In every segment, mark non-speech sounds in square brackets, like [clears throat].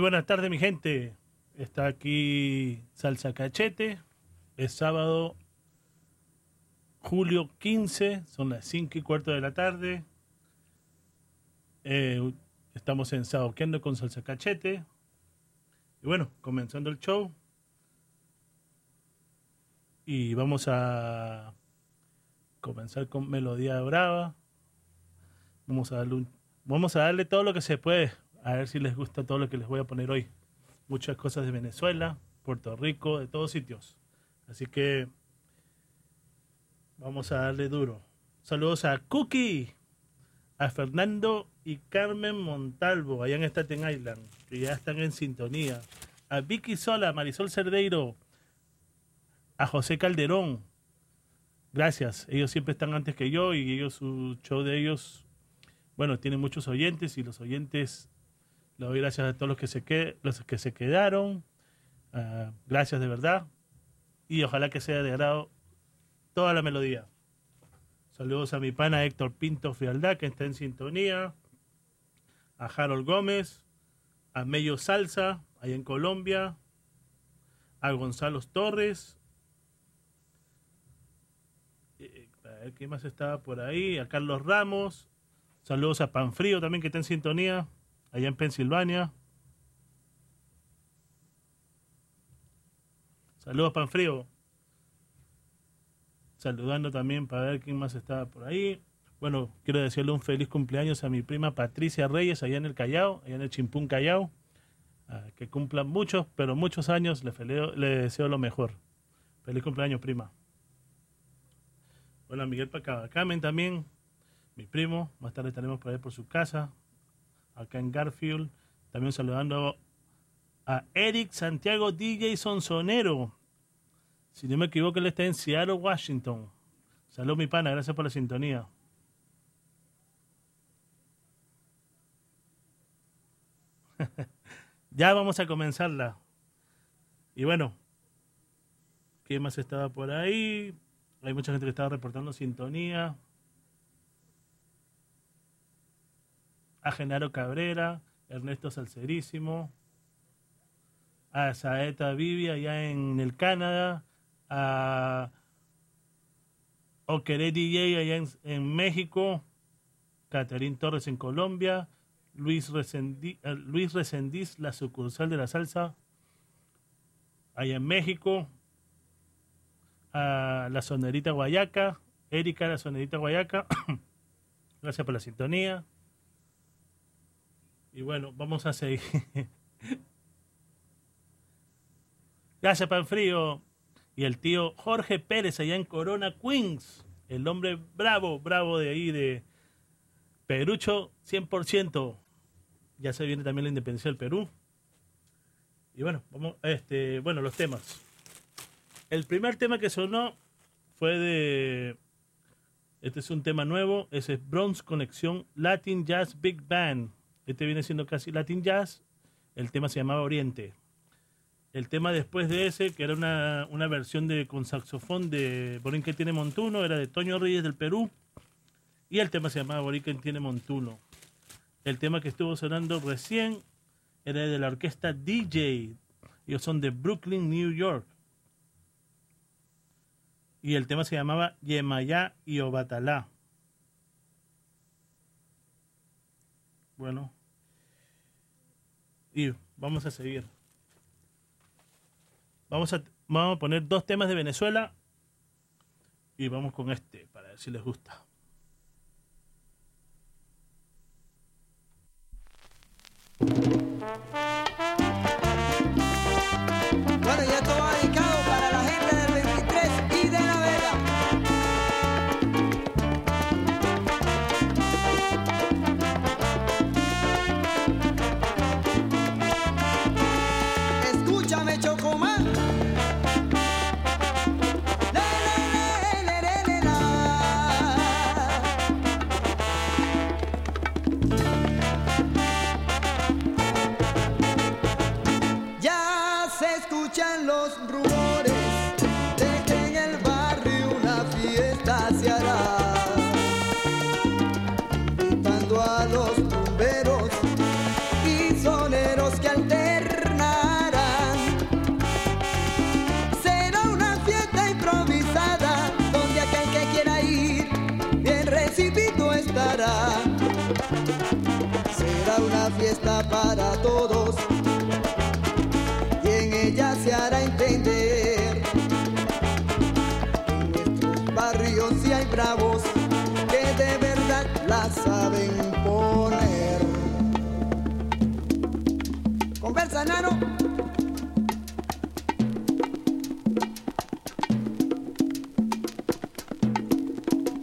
Buenas tardes, mi gente. Está aquí Salsa Cachete. Es sábado, julio 15, son las 5 y cuarto de la tarde. Eh, estamos en Saoqueando con Salsa Cachete. Y bueno, comenzando el show. Y vamos a comenzar con Melodía Brava. Vamos a darle vamos a darle todo lo que se puede a ver si les gusta todo lo que les voy a poner hoy. Muchas cosas de Venezuela, Puerto Rico, de todos sitios. Así que vamos a darle duro. Saludos a Cookie, a Fernando y Carmen Montalvo, allá en Staten Island, que ya están en sintonía. A Vicky Sola, Marisol Cerdeiro, a José Calderón, gracias. Ellos siempre están antes que yo y ellos, su show de ellos, bueno, tienen muchos oyentes y los oyentes, le doy gracias a todos los que se, que, los que se quedaron. Ah, gracias de verdad. Y ojalá que sea de agrado toda la melodía. Saludos a mi pana Héctor Pinto Frialdad, que está en sintonía. A Harold Gómez. A Mello Salsa, allá en Colombia. A Gonzalo Torres. Eh, a ver quién más estaba por ahí. A Carlos Ramos. Saludos a Panfrío también, que está en sintonía. Allá en Pensilvania. Saludos, Panfrío saludando también para ver quién más estaba por ahí. Bueno, quiero decirle un feliz cumpleaños a mi prima Patricia Reyes, allá en el Callao, allá en el Chimpún Callao. Ah, que cumplan muchos, pero muchos años. Le, deseo lo mejor. Feliz cumpleaños, prima. Hola, Miguel Pacabacamen también, mi primo. Más tarde estaremos por ahí por su casa, acá en Garfield. También saludando a Eric Santiago DJ Sonsonero, si no me equivoco, él está en Seattle, Washington. Salud, mi pana, gracias por la sintonía. [laughs] ya vamos a comenzarla. Y bueno, ¿qué más estaba por ahí? Hay mucha gente que estaba reportando sintonía. A Genaro Cabrera, Ernesto Salcerísimo, a Saeta Vivi allá en el Canadá, a Oqueré DJ allá en, México, Caterín Torres en Colombia, Luis, Resendiz, eh, Luis Resendiz, la sucursal de la salsa, allá en México, a la sonerita Guayaca, Erika, la sonerita Guayaca, [clears throat] gracias por la sintonía. Y bueno, vamos a seguir. [laughs] gracias, Panfrío y el tío Jorge Pérez allá en Corona, Queens. El hombre bravo, bravo de ahí, de Perucho 100%. Ya se viene también la independencia del Perú. Y bueno, vamos, este, bueno, los temas. El primer tema que sonó fue de. Este es un tema nuevo, ese es Bronze Conexión Latin Jazz Big Band. Este viene siendo casi Latin Jazz. El tema se llamaba Oriente. El tema después de ese, que era una, versión de con saxofón de Borinquen tiene Montuno, era de Toño Reyes del Perú. Y el tema se llamaba Borinquen tiene Montuno. El tema que estuvo sonando recién era de la orquesta DJ. Ellos son de Brooklyn, New York. Y el tema se llamaba Yemayá y Obatalá. Bueno. Y vamos a seguir. Vamos a, vamos a poner dos temas de Venezuela y vamos con este para ver si les gusta.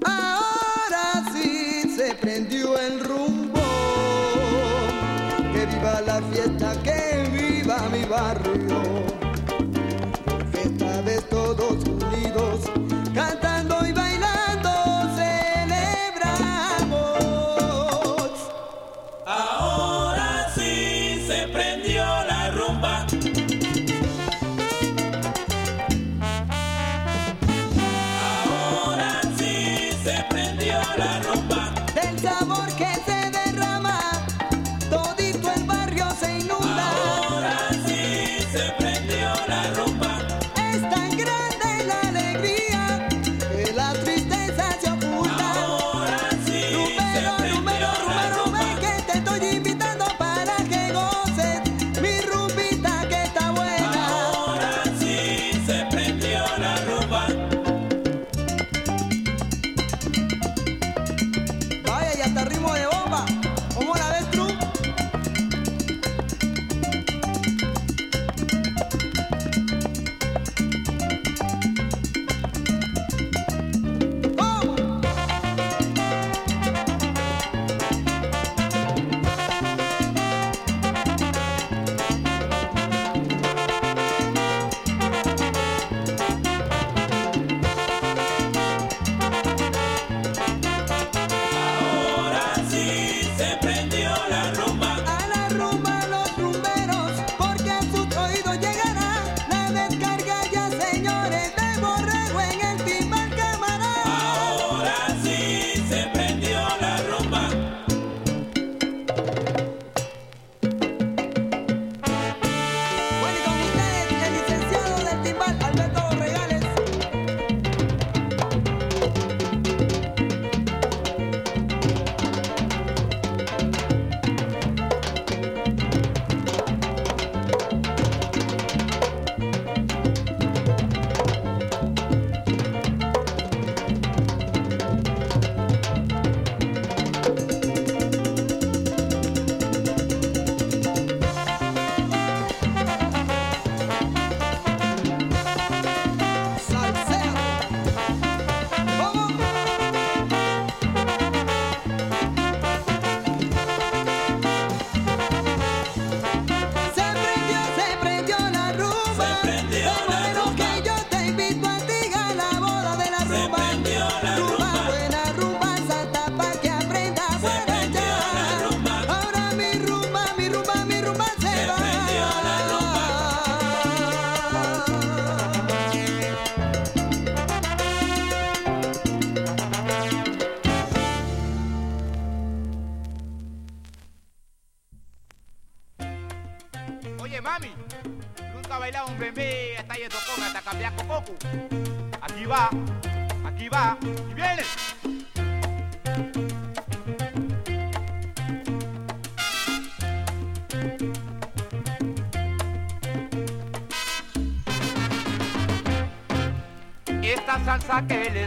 Ahora sí se prendió el rumbo la fiesta, que viva mi barrio.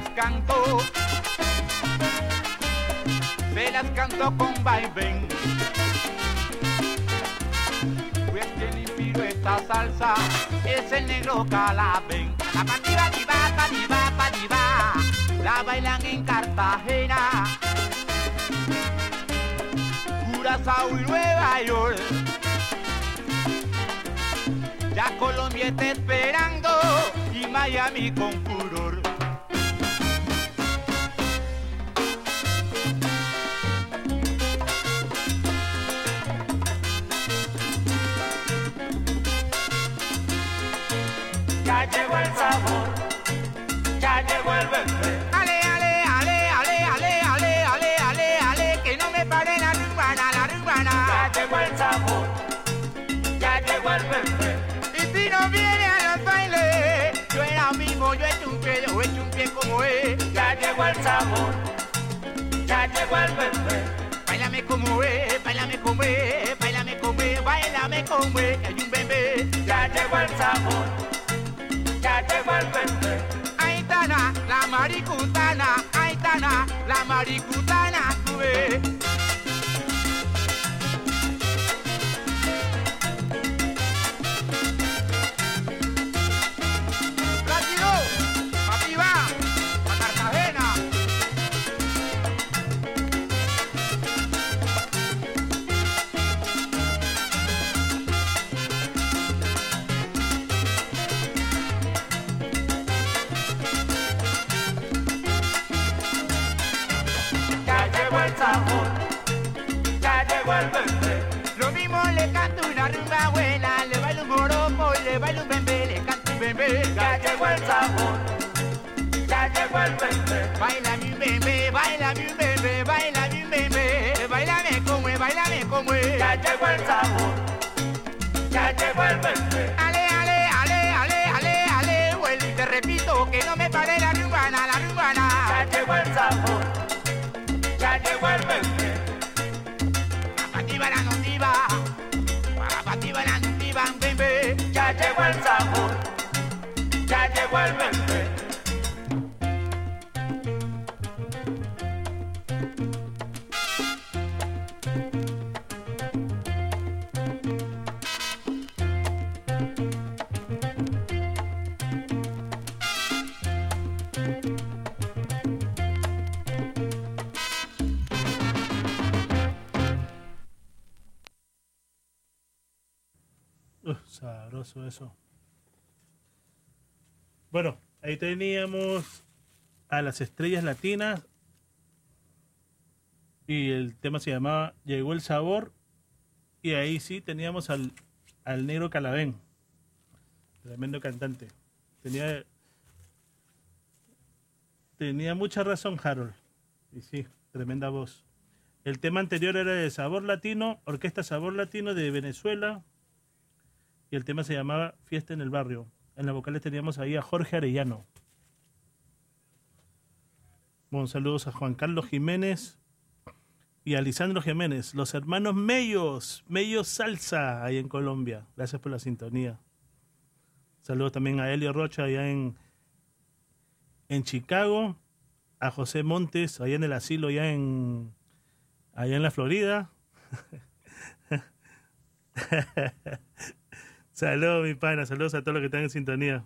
Les canto, se las canto con vaivén. Pues quien inspiró esta salsa es el negro Calabén. La patiba, diva, patiba, patiba, la bailan en Cartagena, Curazao y Nueva York. Ya Colombia está esperando y Miami con el sabor, ya llegó el bebé. Bailame como es, bailame como es, bailame como es, bailame como es, hay un bebé. Ya llegó el sabor, ya llegó el bebé. Aitana, la maricutana, Aitana, la maricutana, tú ves. Las estrellas latinas. Y el tema se llamaba Llegó el sabor. Y ahí sí teníamos al, al negro Calabén. Tremendo cantante. Tenía, tenía mucha razón Harold. Y sí, tremenda voz. El tema anterior era de Sabor Latino, Orquesta Sabor Latino de Venezuela y el tema se llamaba Fiesta en el Barrio. En las vocales teníamos ahí a Jorge Arellano. Bueno, saludos a Juan Carlos Jiménez y a Lisandro Jiménez, los hermanos Mellos, Mellos Salsa, ahí en Colombia. Gracias por la sintonía. Saludos también a Elio Rocha allá en, en Chicago, a José Montes, allá en el asilo, allá en, allá en la Florida. [laughs] Saludos, mi pana. Saludos a todos los que están en sintonía.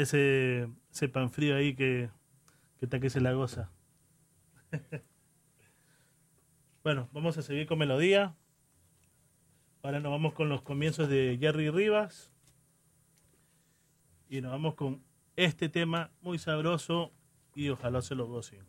Ese, pan frío ahí que, que está que se la goza. [laughs] bueno, vamos a seguir con melodía. Ahora nos vamos con los comienzos de Jerry Rivas. Y nos vamos con este tema muy sabroso y ojalá se lo gocen.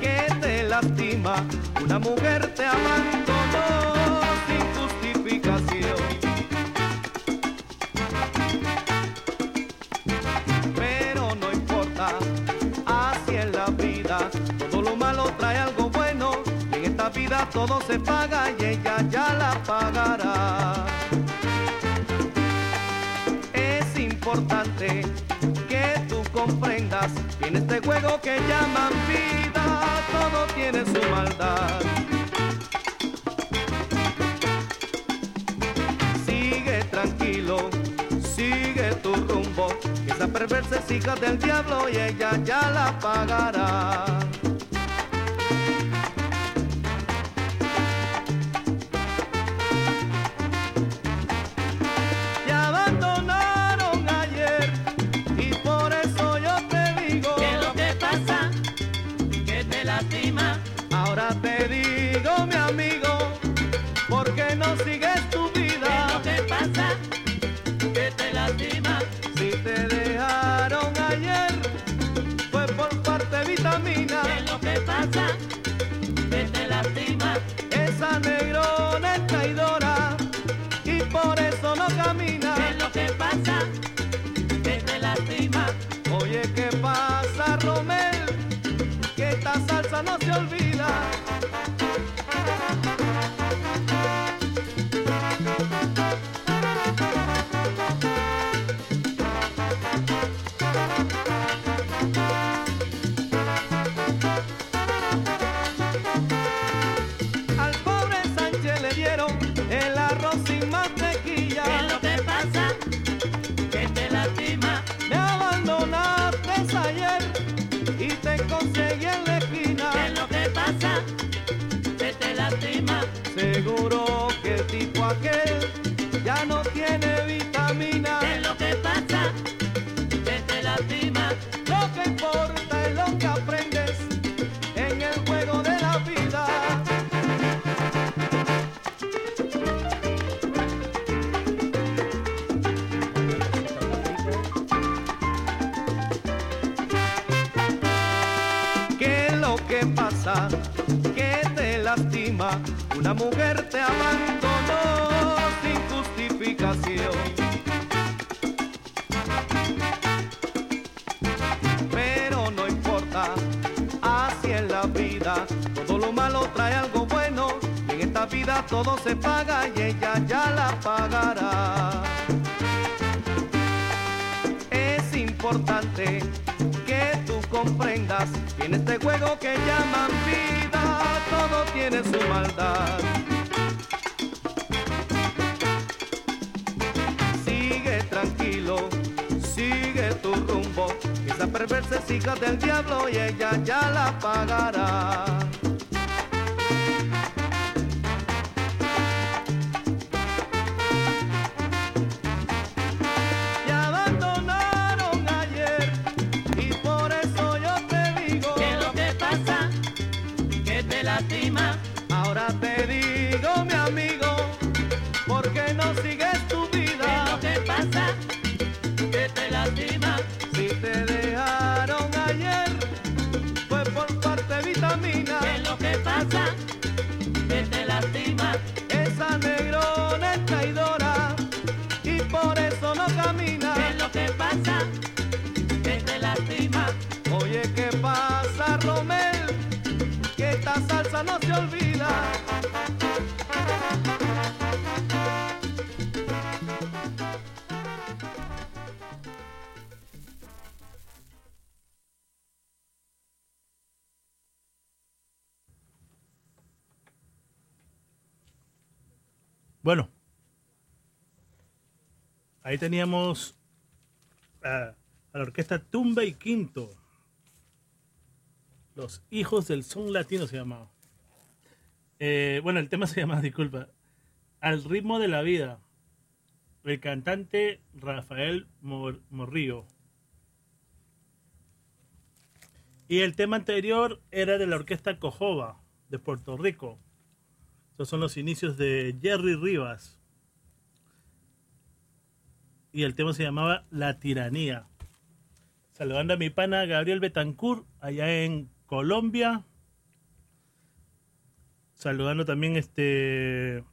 que te lastima. Una mujer te abandonó sin justificación. Pero no importa, así es la vida. Todo lo malo trae algo bueno. En esta vida todo se paga y ella ya la paga. En este juego que llaman vida, todo tiene su maldad. Sigue tranquilo, sigue tu rumbo. Esa perversa es hija del diablo y ella ya la pagará. Que tú comprendas que en este juego que llaman vida todo tiene su maldad. Sigue tranquilo, sigue tu rumbo, esa perversa hija del diablo y ella ya la pagará. Teníamos a, la orquesta Tumba y Quinto. Los hijos del son latino se llamaba. Eh, bueno, el tema se llama, [laughs] disculpa. Al ritmo de la vida. El cantante Rafael Mor- Morrillo. Y el tema anterior era de la orquesta Cojoba, de Puerto Rico. Estos son los inicios de Jerry Rivas. Y el tema se llamaba La Tiranía. Saludando a mi pana Gabriel Betancourt, allá en Colombia. Saludando también este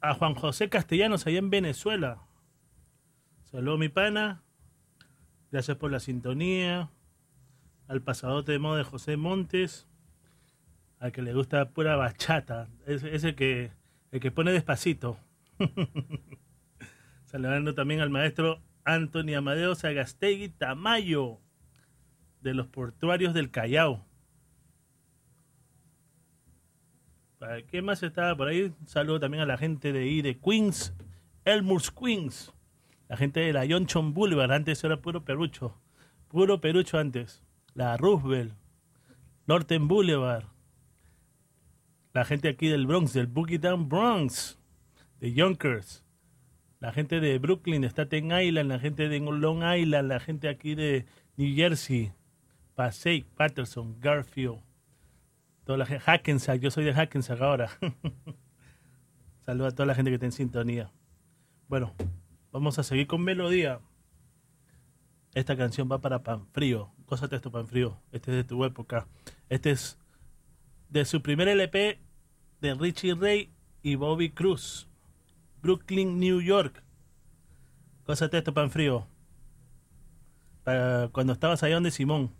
a Juan José Castellanos, allá en Venezuela. Saludos mi pana. Gracias por la sintonía. Al pasadote de moda de José Montes. Al que le gusta pura bachata. Es, que, el que pone despacito. [laughs] Saludando también al maestro Anthony Amadeo Sagastegui Tamayo. De los portuarios del Callao. ¿Para qué más estaba por ahí? Saludo también a la gente de ahí de Queens. Elmurs Queens. La gente de la Johnson Boulevard, antes era puro perucho. Puro perucho antes. La Roosevelt. Norton Boulevard. La gente aquí del Bronx, del Boogie Down Bronx de Yonkers, la gente de Brooklyn, de Staten Island, la gente de Long Island, la gente aquí de New Jersey, Passaic, Patterson, Garfield, toda la gente, Hackensack, yo soy de Hackensack ahora. [laughs] Saludos a toda la gente que está en sintonía. Bueno, vamos a seguir con melodía. Esta canción va para Pan Panfrío. Cósate esto, Panfrío. Este es de tu época. Este es de su primer LP de Richie Ray y Bobby Cruz. Brooklyn, New York. Cósate esto pan frío. Cuando estabas allá donde Simón.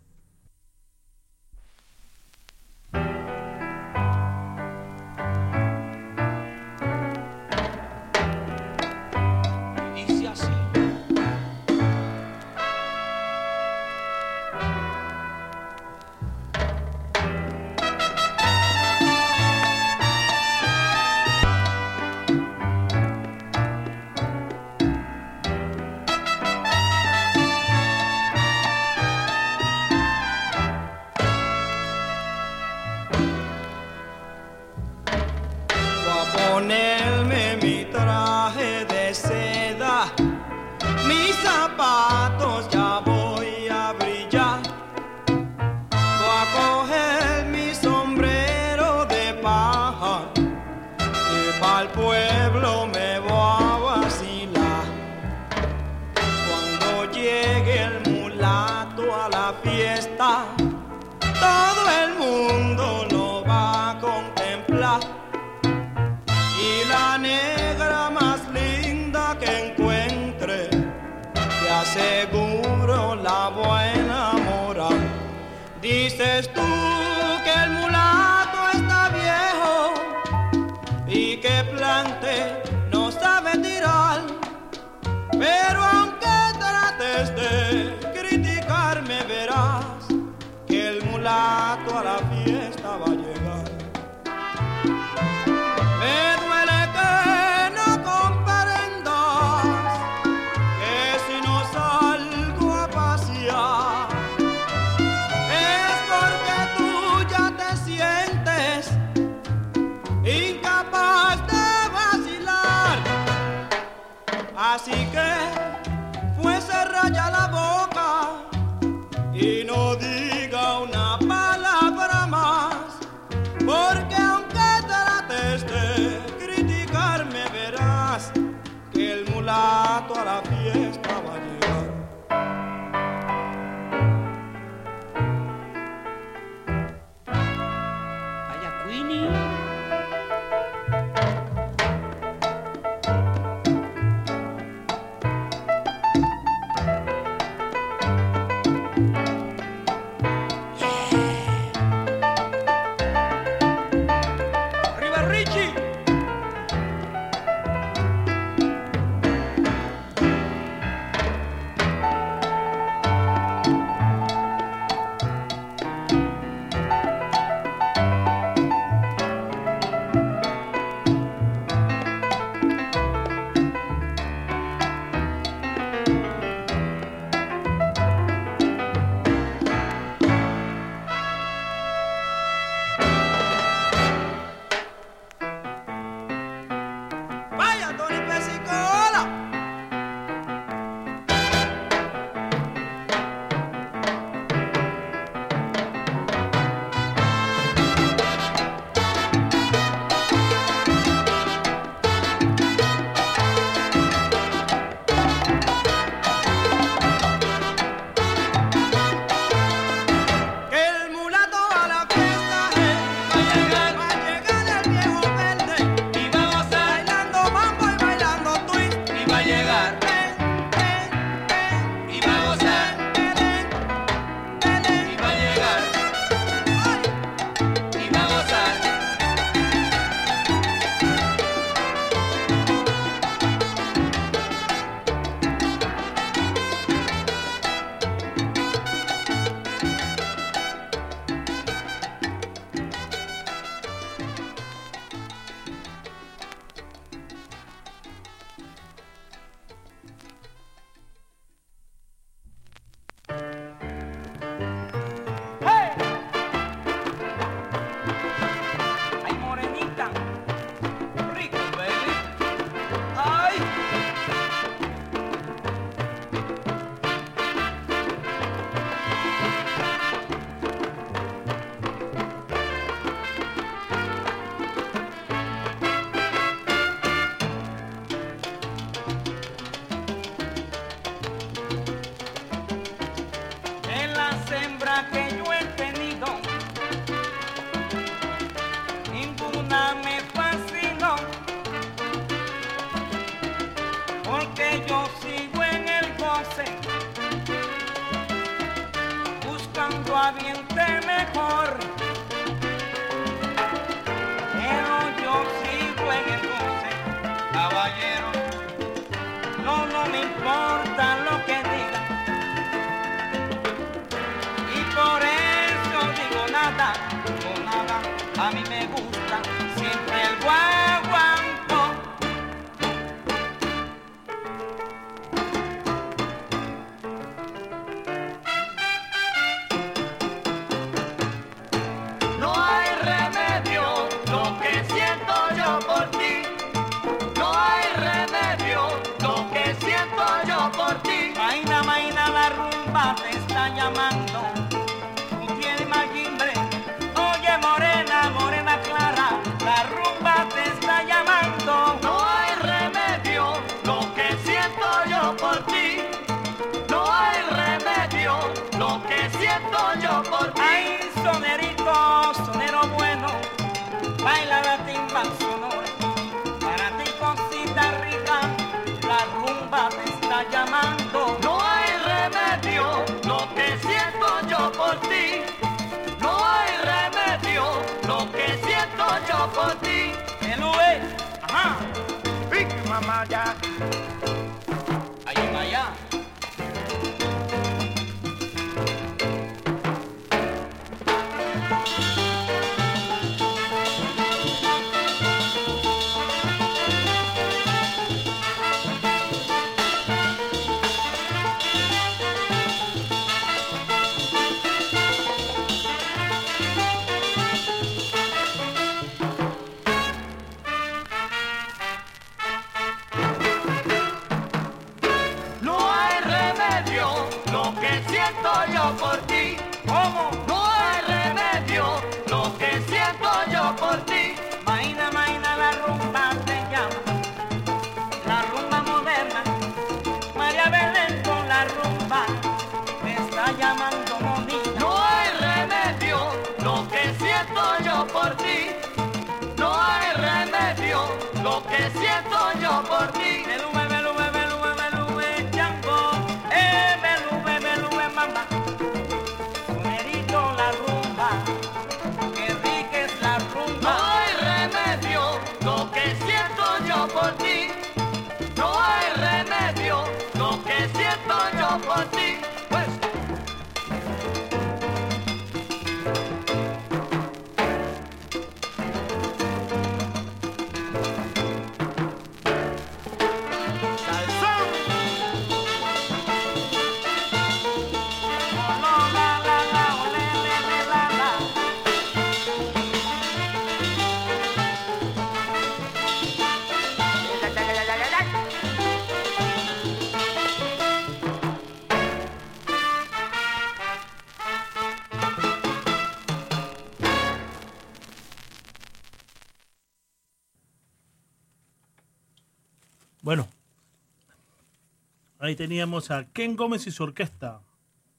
Teníamos a Ken Gómez y su orquesta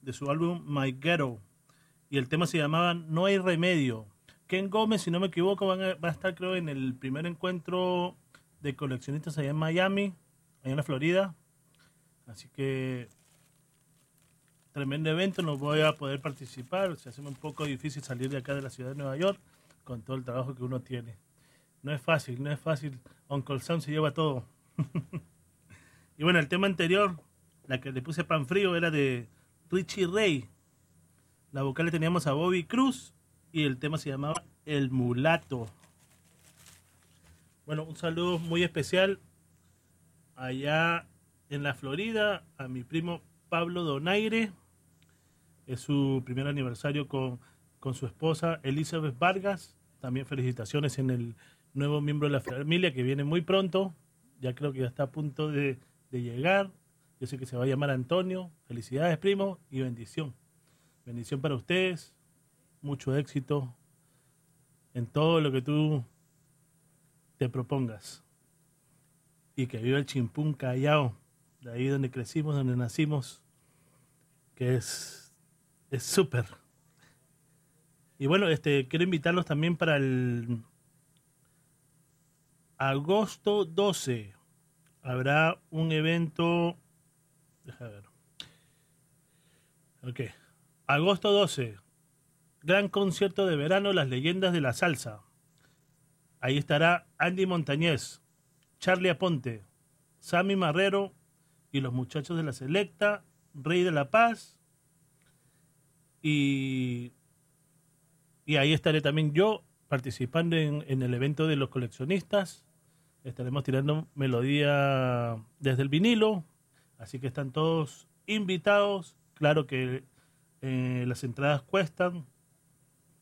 de su álbum My Ghetto. Y el tema se llamaba No hay remedio. Ken Gómez, si no me equivoco, va a estar creo en el primer encuentro de coleccionistas allá en Miami, allá en la Florida. Así que tremendo evento, no voy a poder participar. Se hace un poco difícil salir de acá de la ciudad de Nueva York con todo el trabajo que uno tiene. No es fácil, no es fácil. Uncle Sam se lleva todo. [laughs] y bueno, el tema anterior, la que le puse pan frío, era de Richie Ray. La vocal le teníamos a Bobby Cruz y el tema se llamaba El Mulato. Bueno, un saludo muy especial allá en la Florida a mi primo Pablo Donaire. Es su primer aniversario con, con su esposa Elizabeth Vargas. También felicitaciones en el nuevo miembro de la familia que viene muy pronto. Ya creo que ya está a punto de, de llegar. Yo sé que se va a llamar Antonio. Felicidades, primo, y bendición. Bendición para ustedes. Mucho éxito en todo lo que tú te propongas. Y que viva el chimpún Callao, de ahí donde crecimos, donde nacimos, que es es súper. Y bueno, este quiero invitarlos también para el agosto 12. Habrá un evento. Deja ver. Ok. Agosto 12. gran concierto de verano Las leyendas de la salsa. Ahí estará Andy Montañez, Charlie Aponte, Sammy Marrero y los muchachos de la Selecta, Rey de la Paz. Y, y ahí estaré también yo participando en, en el evento de los coleccionistas. Estaremos tirando melodía desde el vinilo. Así que están todos invitados. Claro que eh, las entradas cuestan.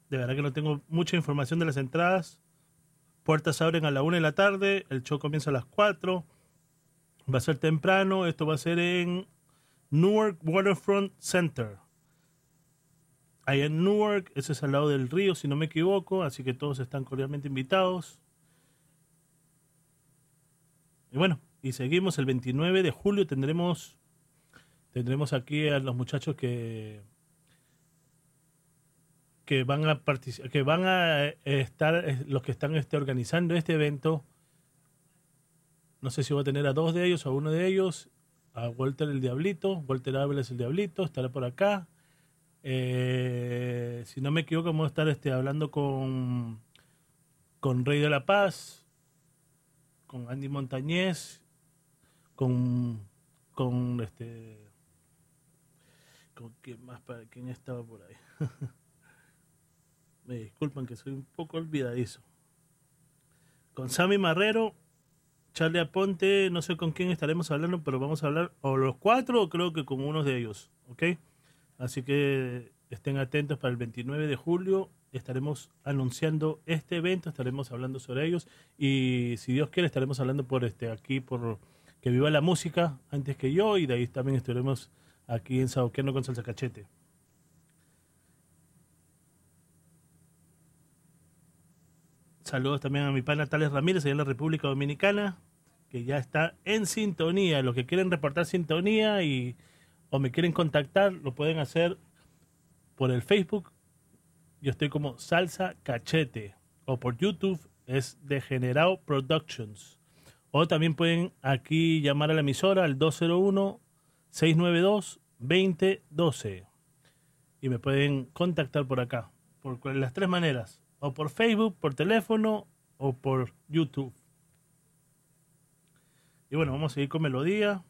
De verdad que no tengo mucha información de las entradas. Puertas abren a la una de la tarde. El show comienza a las 4. Va a ser temprano. Esto va a ser en Newark Waterfront Center. Ahí en Newark, ese es al lado del río, si no me equivoco. Así que todos están cordialmente invitados. Y bueno, y seguimos el 29 de julio. Tendremos, tendremos aquí a los muchachos que que van a partici- que van a eh, estar eh, los que están este, organizando este evento. No sé si voy a tener a dos de ellos o a uno de ellos. A Walter el Diablito. Walter Áviles el Diablito. Estará por acá. Eh, si no me equivoco, vamos a estar este, hablando con, con Rey de la Paz, con Andy Montañez, con, con este. ¿Con quién más? ¿Para quién estaba por ahí? [laughs] Me disculpan que soy un poco olvidadizo. Con Sammy Marrero, Charlie Aponte, no sé con quién estaremos hablando, pero vamos a hablar, o los cuatro, o creo que con unos de ellos, ¿ok? Así que estén atentos para el 29 de julio. Estaremos anunciando este evento, estaremos hablando sobre ellos y si Dios quiere estaremos hablando por este aquí por que viva la música antes que yo y de ahí también estaremos aquí en Sauqueno con Salsa Cachete. Saludos también a mi pana Tales Ramírez allá en la República Dominicana, que ya está en sintonía. Los que quieren reportar sintonía y o me quieren contactar, lo pueden hacer por el Facebook. Yo estoy como Salsa Cachete. O por YouTube es Degenerado Productions. O también pueden aquí llamar a la emisora al 201-692-2012. Y me pueden contactar por acá. Por las tres maneras. O por Facebook, por teléfono o por YouTube. Y bueno, vamos a seguir con melodía.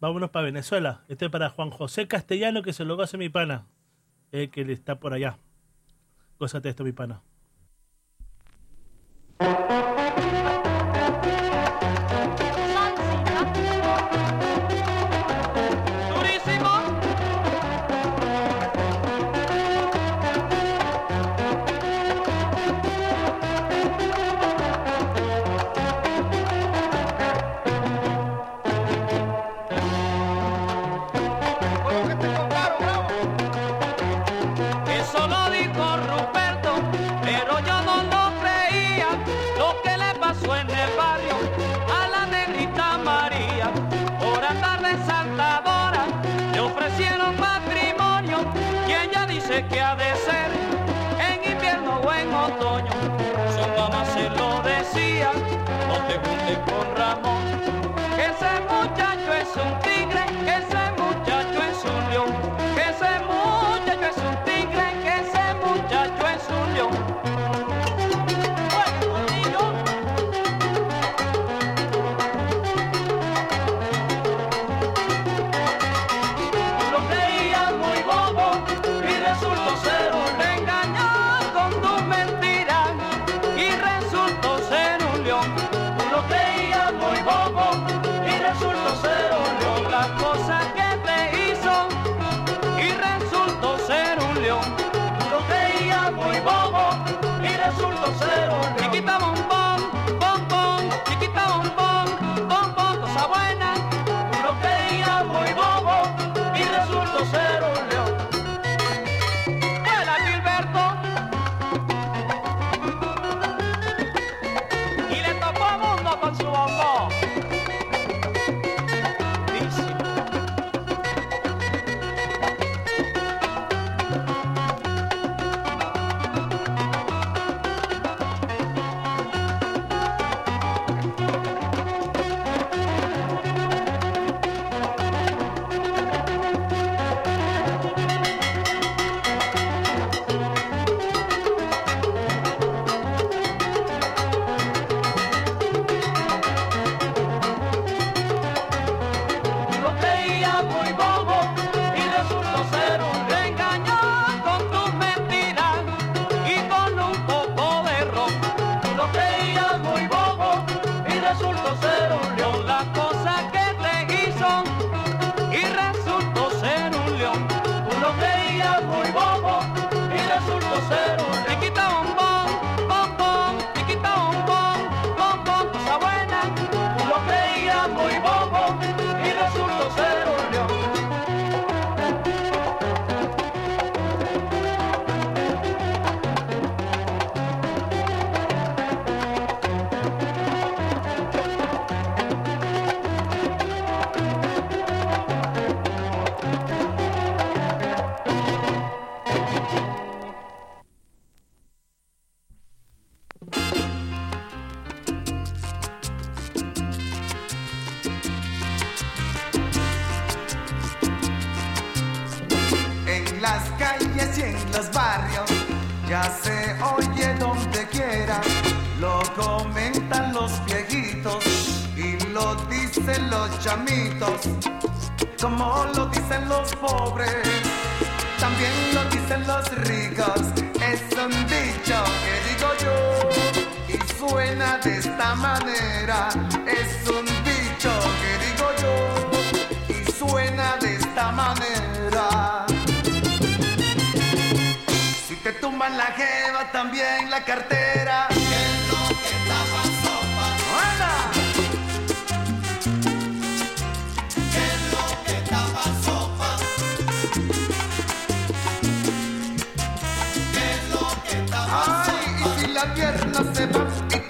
Vámonos para Venezuela. Este es para Juan José Castellano, que se lo hace mi pana. El que está por allá. Gózate esto, mi pana. No te juntes con Ramón, tumban la jeva, también la cartera. ¿Qué es lo que Ay, y si la pierna se va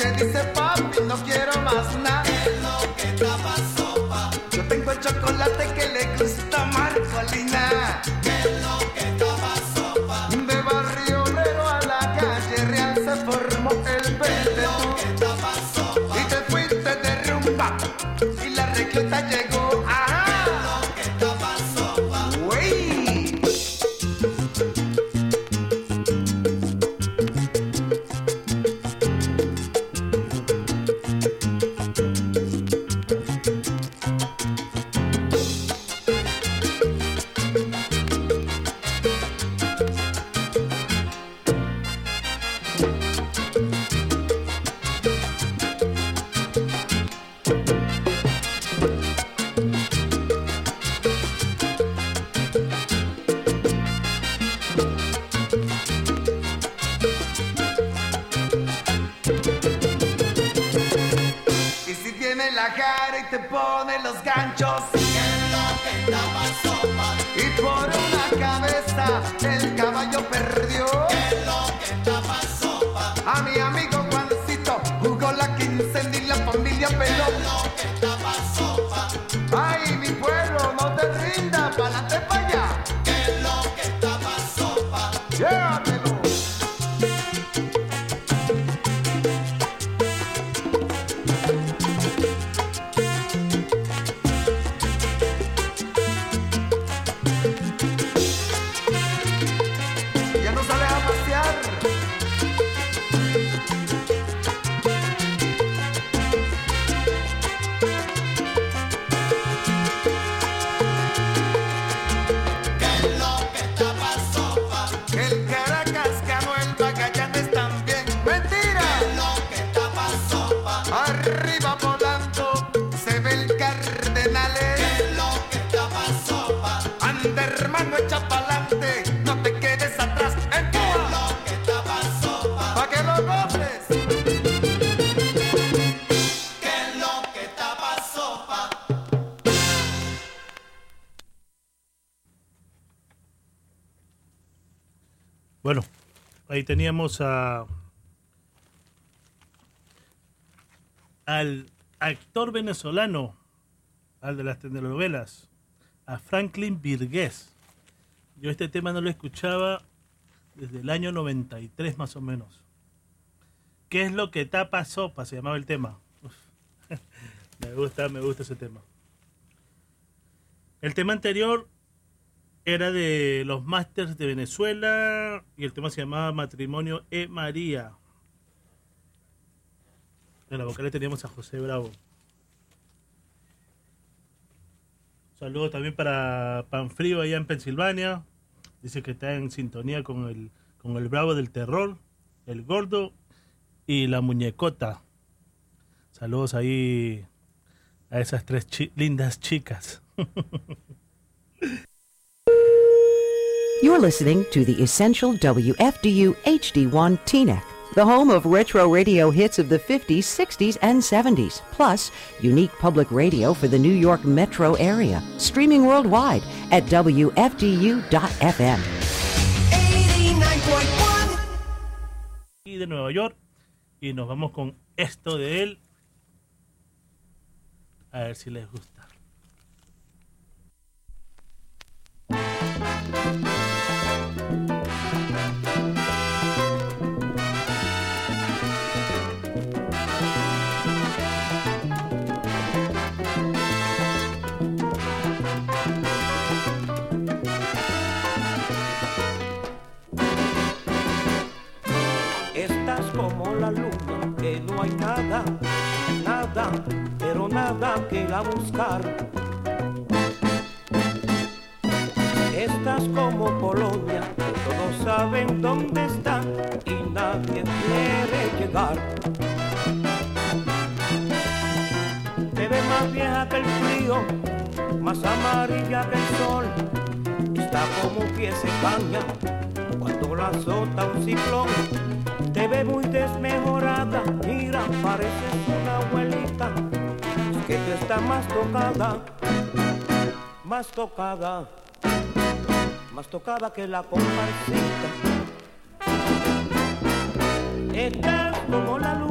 ahí teníamos a al actor venezolano, al de las telenovelas, a Franklin Virgués. Yo este tema no lo escuchaba desde el año 93 más o menos. ¿Qué es lo que tapa sopa? Se llamaba el tema. [laughs] Me gusta, me gusta ese tema. El tema anterior era de los Masters de Venezuela y el tema se llamaba Matrimonio E María. En la vocal teníamos a José Bravo. Saludos también para Panfrío allá en Pensilvania. Dice que está en sintonía con el, con el Bravo del Terror, el Gordo y la Muñecota. Saludos ahí a esas tres chi- lindas chicas. [laughs] You're listening to the Essential WFDU HD1 TNEC, the home of retro radio hits of the 50s, 60s, and 70s, plus unique public radio for the New York metro area, streaming worldwide at WFDU.FM. 89.1 Y de Nueva York. Y nos vamos con esto de él. A ver si les gusta. Que no hay nada, nada, pero nada que ir a buscar. Como Polonia, todos saben dónde está y nadie quiere llegar. Te ves más vieja que el frío, más amarilla que el sol. Está como pies en caña cuando la azota un ciclón. Te ve muy desmejorada, mira, pareces una abuelita. Es que tú estás más tocada, más tocada, más tocada que la comparsita. Estás como la luna,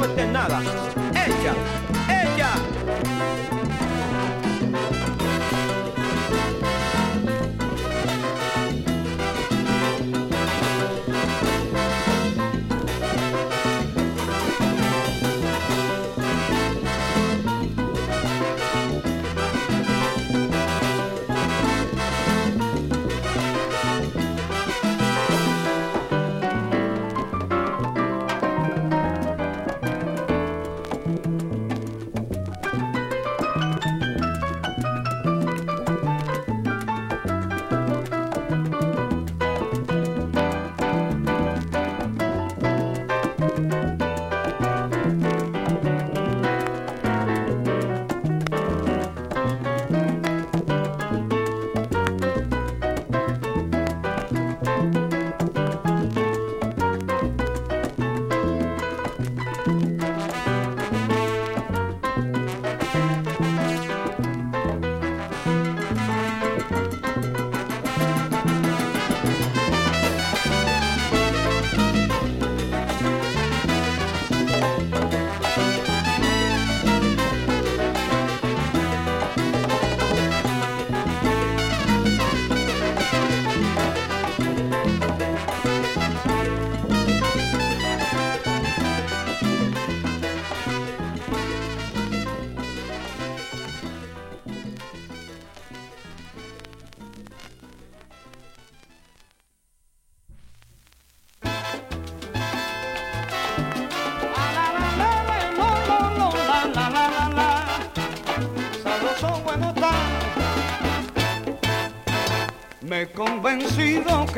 No estés nada. Echa,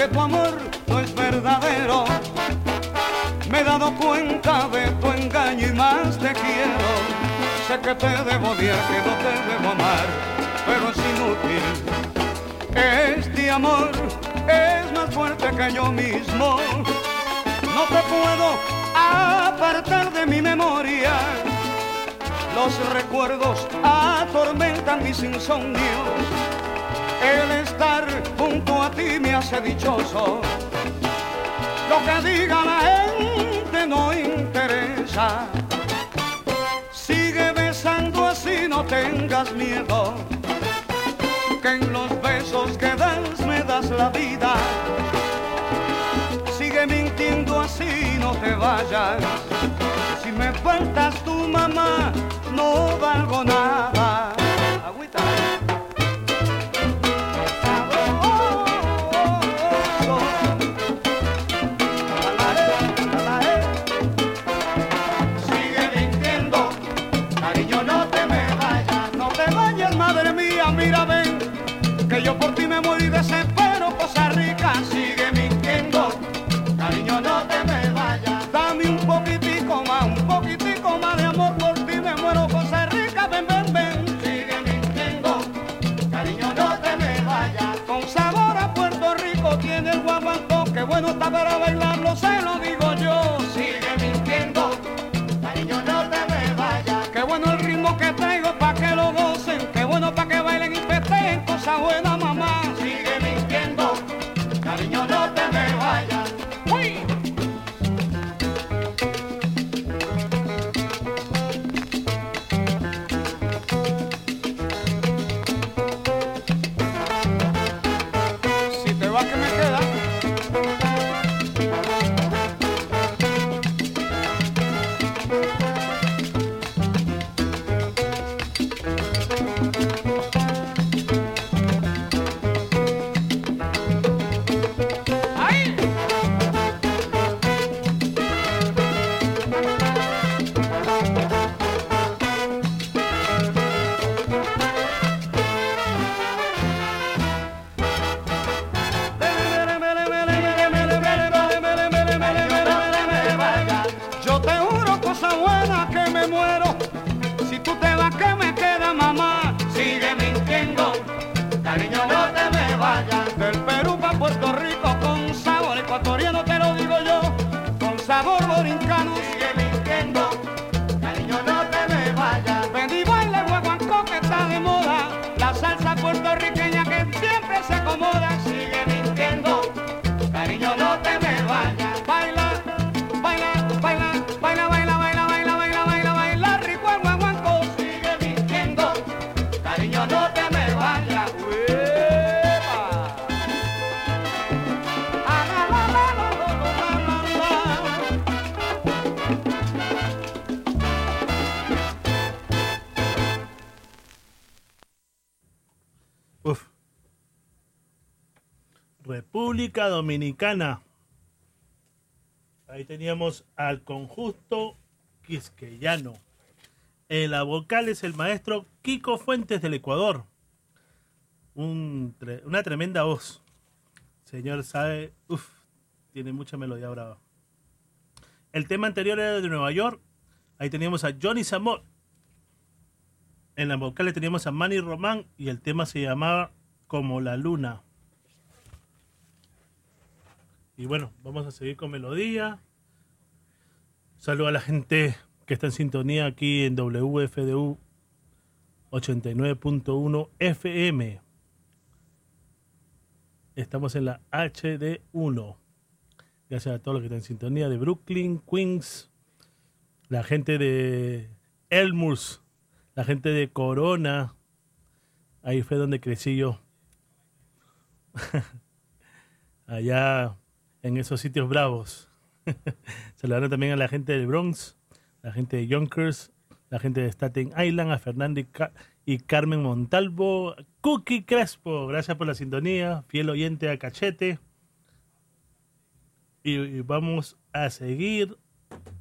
que tu amor no es verdadero. Me he dado cuenta de tu engaño y más te quiero. Sé que te debo odiar, que no te debo amar, pero es inútil. Este amor es más fuerte que yo mismo. No te puedo apartar de mi memoria. Los recuerdos atormentan mis insomnios. Junto a ti me hace dichoso. Lo que diga la gente no interesa. Sigue besando así, no tengas miedo. Que en los besos que das me das la vida. Sigue mintiendo así, no te vayas. Si me faltas tu mamá, no valgo nada. Por ti me muero Dominicana. Ahí teníamos al conjunto quisqueyano. En la vocal es el maestro Kiko Fuentes del Ecuador. Una tremenda voz. Señor sabe, uf, tiene mucha melodía brava. El tema anterior era de Nueva York. Ahí teníamos a Johnny Samot. En la vocal teníamos a Manny Román y el tema se llamaba Como la Luna. Y bueno, vamos a seguir con melodía. Saludo a la gente que está en sintonía aquí en WFDU 89.1 FM. Estamos en la HD1. Gracias a todos los que están en sintonía de Brooklyn, Queens, la gente de Elmhurst, la gente de Corona. Ahí fue donde crecí yo. [laughs] Allá en esos sitios bravos. [laughs] Saludaron también a la gente del Bronx, la gente de Yonkers, la gente de Staten Island, a Fernando y, Ca- y Carmen Montalvo, Cookie Crespo, gracias por la sintonía, fiel oyente a Cachete. Y, y vamos a seguir.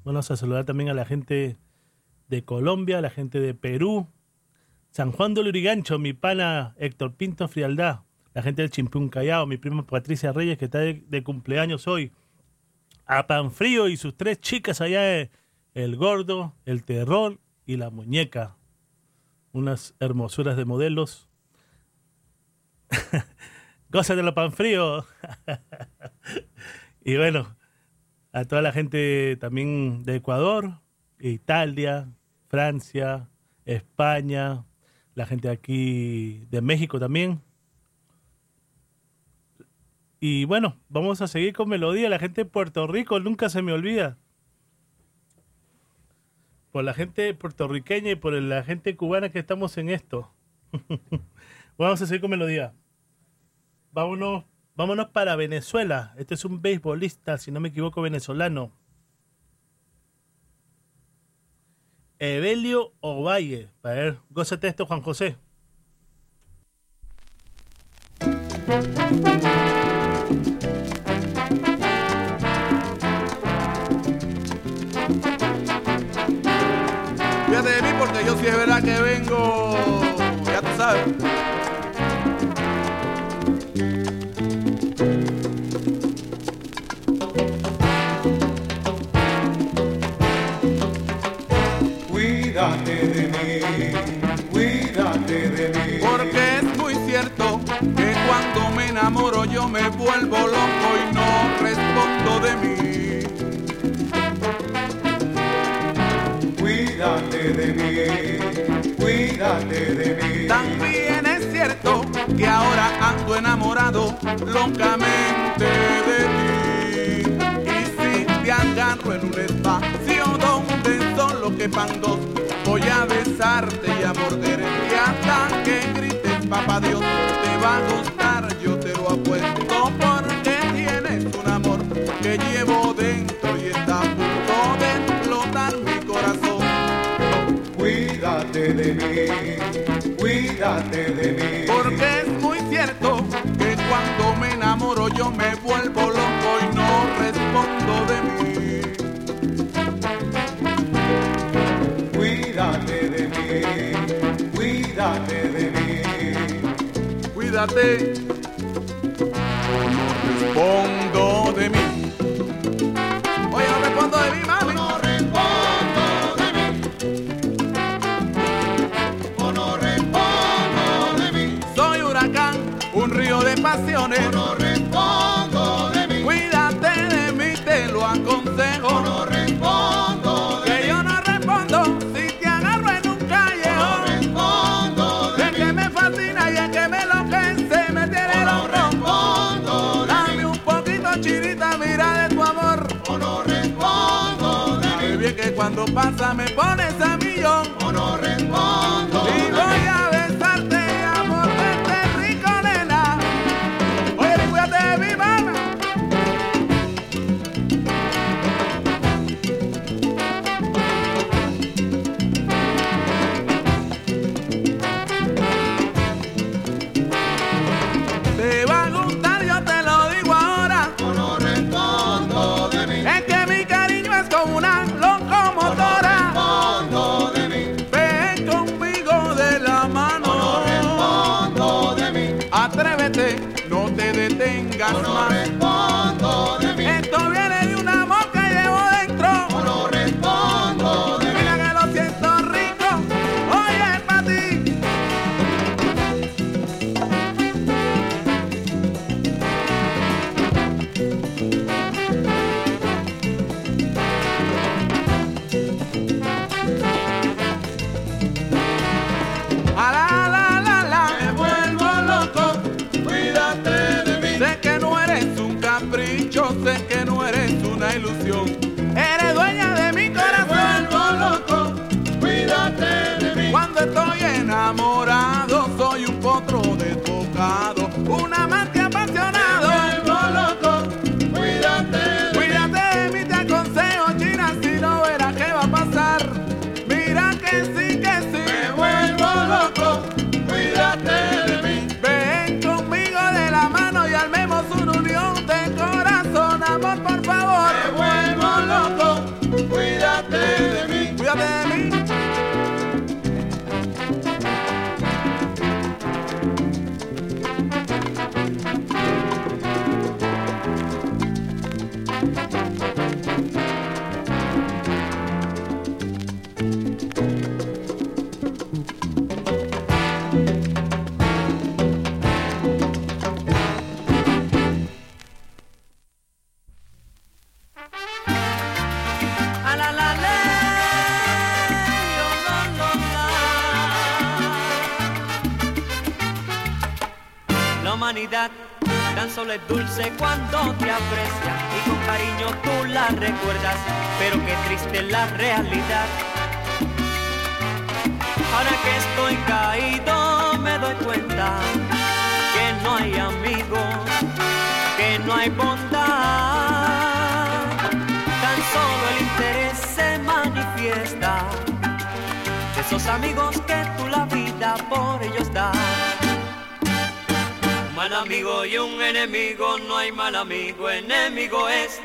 Vamos a saludar también a la gente de Colombia, a la gente de Perú, San Juan de Lurigancho, mi pana Héctor Pinto Frialdad, la gente del Chimpún Callao, mi prima Patricia Reyes, que está de, de cumpleaños hoy, a Panfrío y sus tres chicas allá, eh, el gordo, el terror y la muñeca. Unas hermosuras de modelos. [laughs] Gózate la Panfrío. [laughs] y bueno, a toda la gente también de Ecuador, Italia, Francia, España, la gente aquí de México también. Y bueno, vamos a seguir con melodía. La gente de Puerto Rico nunca se me olvida. Por la gente puertorriqueña y por la gente cubana que estamos en esto. [laughs] vamos a seguir con melodía. Vámonos, vámonos para Venezuela. Este es un beisbolista, si no me equivoco, venezolano. Evelio Ovalle. A ver, gózate esto, Juan José. si es verdad que vengo, ya tú sabes. Cuídate de mí, cuídate de mí. Porque es muy cierto que cuando me enamoro yo me vuelvo loco y no de. También es cierto que ahora ando enamorado locamente de ti. Y si te agarro en un espacio donde solo quepan dos, voy a besarte y a morderte hasta que grites, papá Dios, te va a gustar. de mí. Porque es muy cierto que cuando me enamoro yo me vuelvo loco y no respondo de mí. Cuídate de mí, cuídate de mí. Cuídate. No respondo. cuando pasa me pone dulce cuando te aprecia y con cariño tú la recuerdas, pero qué triste la realidad. Ahora que estoy caído me doy cuenta que no hay amigos, que no hay bondad, tan solo el interés se manifiesta de esos amigos que tú la vida por ellos das mal amigo y un enemigo, no hay mal amigo, enemigo es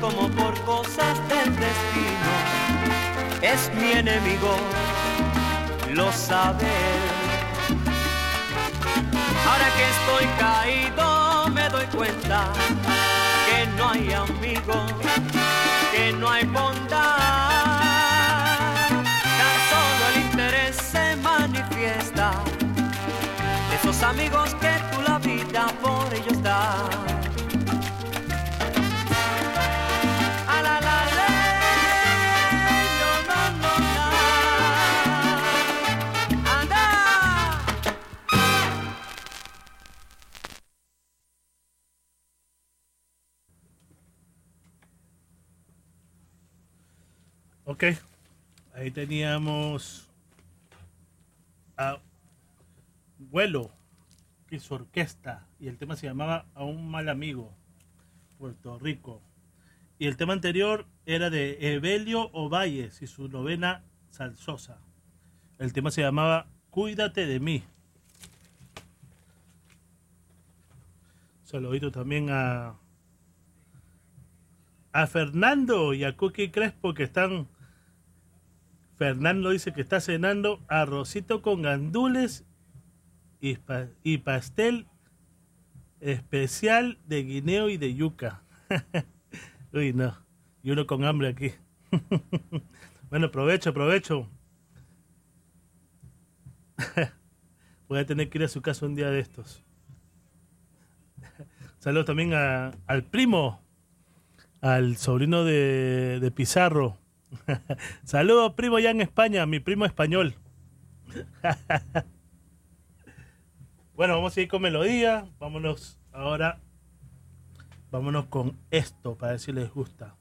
como por cosas del destino es mi enemigo, lo sabe. Ahora que estoy caído me doy cuenta que no hay amigo, que no hay bondad. Tan solo el interés se manifiesta de esos amigos que tú la vida por ellos das. Teníamos a Vuelo y su orquesta. Y el tema se llamaba A un mal amigo, Puerto Rico. Y el tema anterior era de Evelio Ovalles y su novena Salsosa. El tema se llamaba Cuídate de mí. Saludito también a, a Fernando y a Cookie Crespo que están. Fernando dice que está cenando arrocito con gandules y, pa- y pastel especial de guineo y de yuca. [laughs] Uy, no. Y uno con hambre aquí. [laughs] bueno, aprovecho, aprovecho. [laughs] Voy a tener que ir a su casa un día de estos. Saludos también al primo, al sobrino de Pizarro. [laughs] Saludos, primo, ya en España, mi primo español. [laughs] bueno, vamos a ir con melodía. Vámonos ahora. Vámonos con esto para ver si les gusta.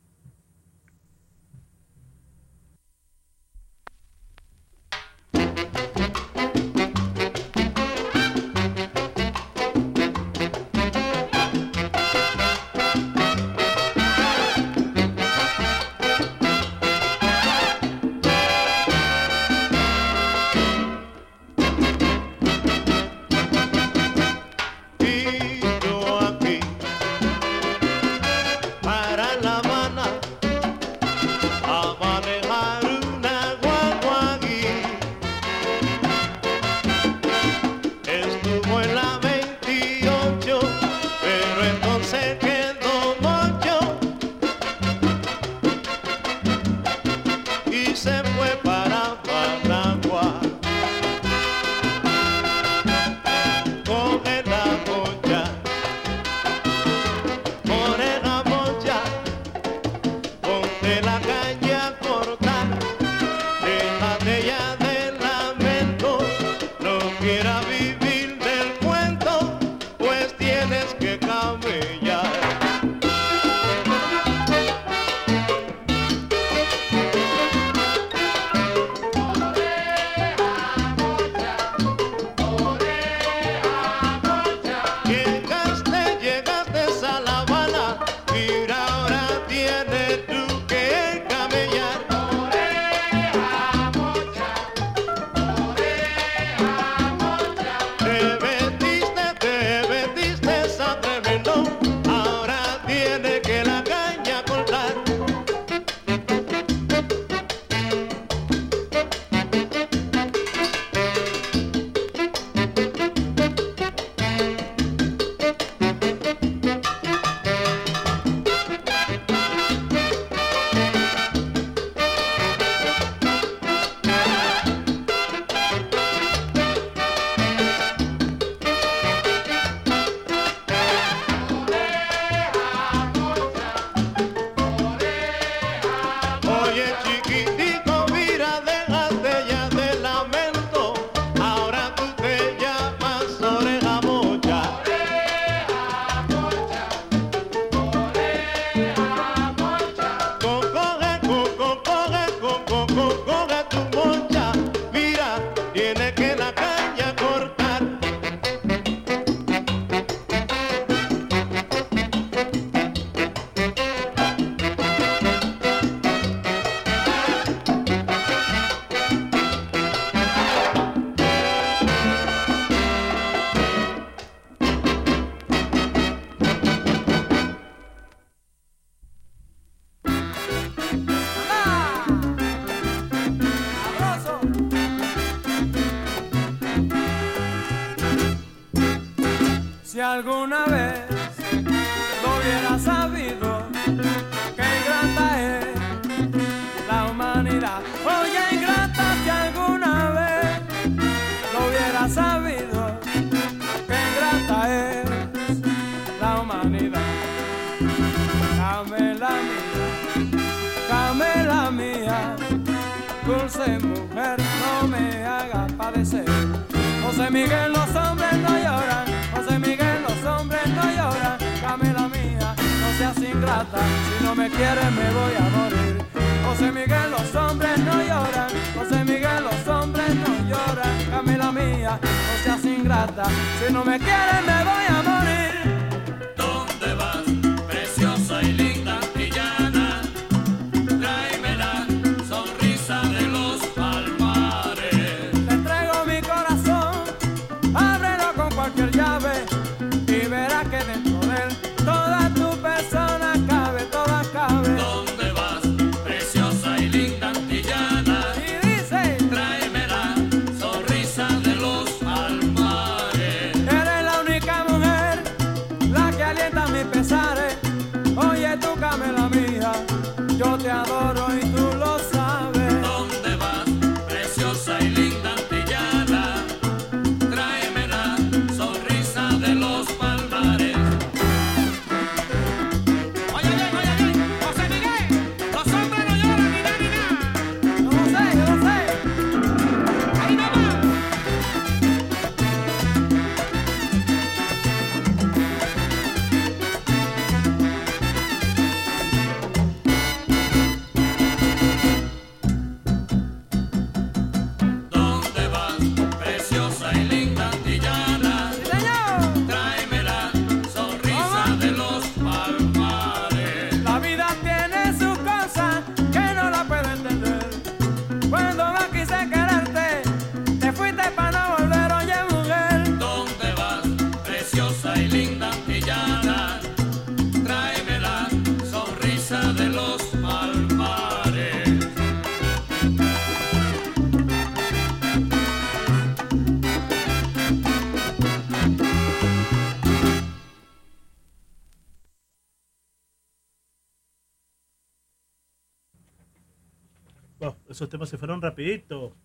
Esos temas se fueron rapidito.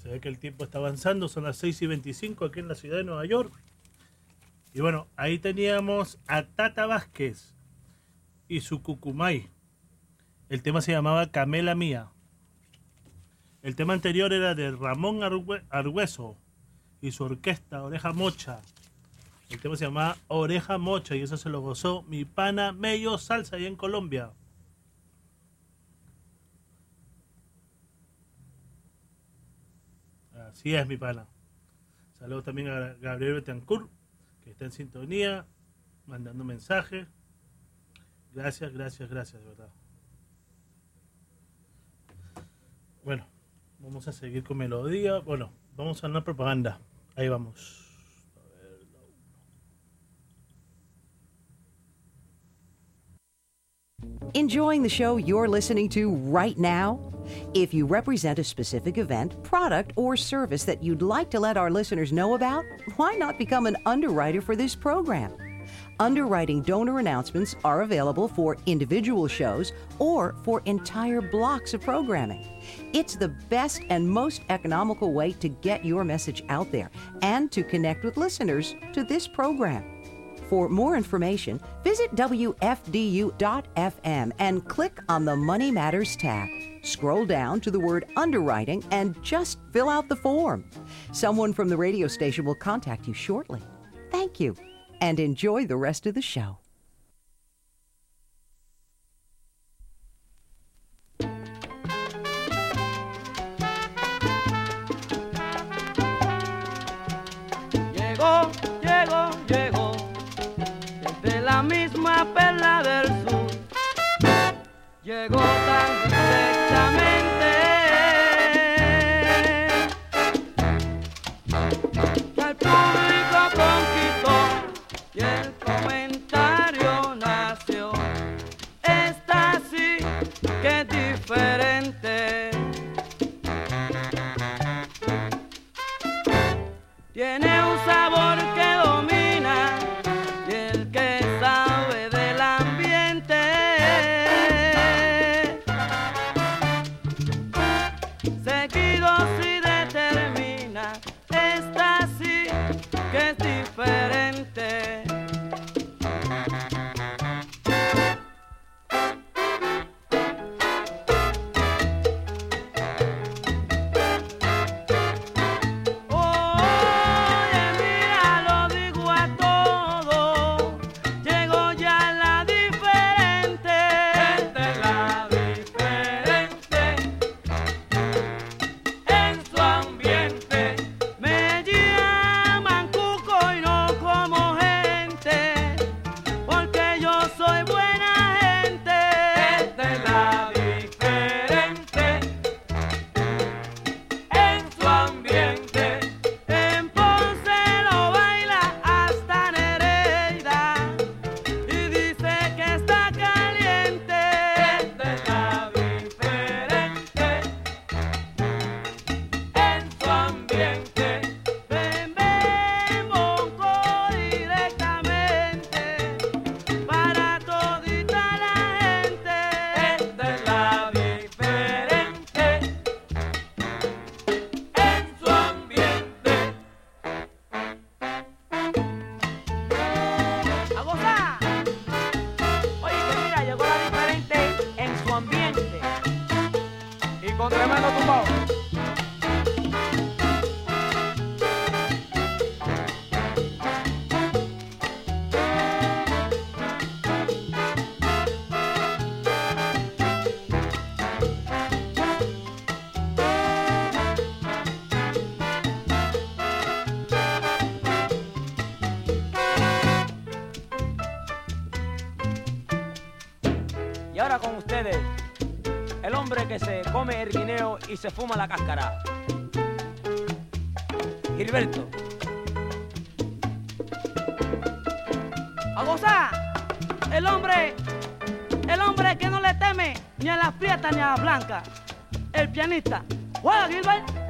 Se ve que el tiempo está avanzando, son las 6 y 25 aquí en la ciudad de Nueva York. Y bueno, ahí teníamos a Tata Vázquez y su Cucumay. El tema se llamaba Camela Mía. El tema anterior era de Ramón Argüe- Argüeso y su orquesta Oreja Mocha. El tema se llamaba Oreja Mocha y eso se lo gozó mi pana Mello Salsa ahí en Colombia. Así es, mi pana. Saludos también a Gabriel Betancourt, que está en sintonía, mandando mensajes. Gracias, gracias, gracias, de verdad. Bueno, vamos a seguir con melodía. Bueno, vamos a una propaganda. Ahí vamos. Enjoying the show you're listening to right now? If you represent a specific event, product, or service that you'd like to let our listeners know about, why not become an underwriter for this program? Underwriting donor announcements are available for individual shows or for entire blocks of programming. It's the best and most economical way to get your message out there and to connect with listeners to this program. For more information, visit WFDU.FM and click on the Money Matters tab. Scroll down to the word underwriting and just fill out the form. Someone from the radio station will contact you shortly. Thank you and enjoy the rest of the show. Llegó tan come el guineo y se fuma la cáscara. Gilberto. A gozar, el hombre, el hombre que no le teme ni a las prietas ni a las blancas. El pianista. ¡Juega, Gilberto!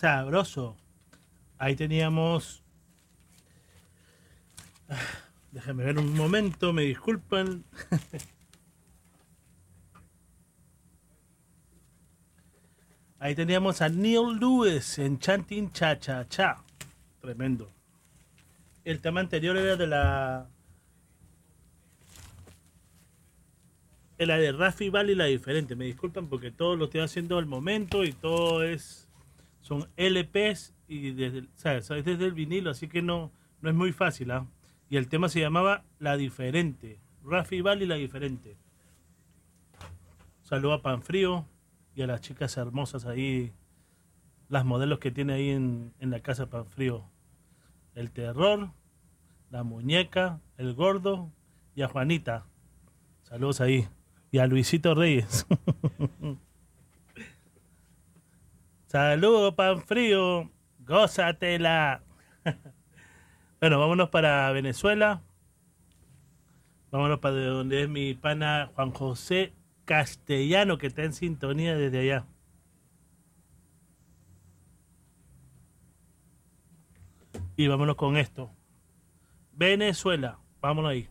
Sabroso. Ahí teníamos. Ah, Déjame ver un momento, me disculpan. Ahí teníamos a Neil Lewis en Chanting Cha Cha Cha. Tremendo. El tema anterior era de la. La de Rafi Valley, la diferente. Me disculpan porque todo lo estoy haciendo al momento y todo es. Son LPs y desde. Es desde el vinilo, así que no, no es muy fácil. ¿ah? Y el tema se llamaba La Diferente. Rafi Valley, La Diferente. Saludo a Panfrío y a las chicas hermosas ahí, las modelos que tiene ahí en, en la casa Panfrío. El terror, la muñeca, el gordo y a Juanita. Saludos ahí. Y a Luisito Reyes. [laughs] Saludos, Panfrío. Gózatela. [laughs] bueno, vámonos para Venezuela. Vámonos para donde es mi pana Juan José Castellano, que está en sintonía desde allá. Y vámonos con esto. Venezuela. Vámonos ahí.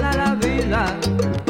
gana la vida.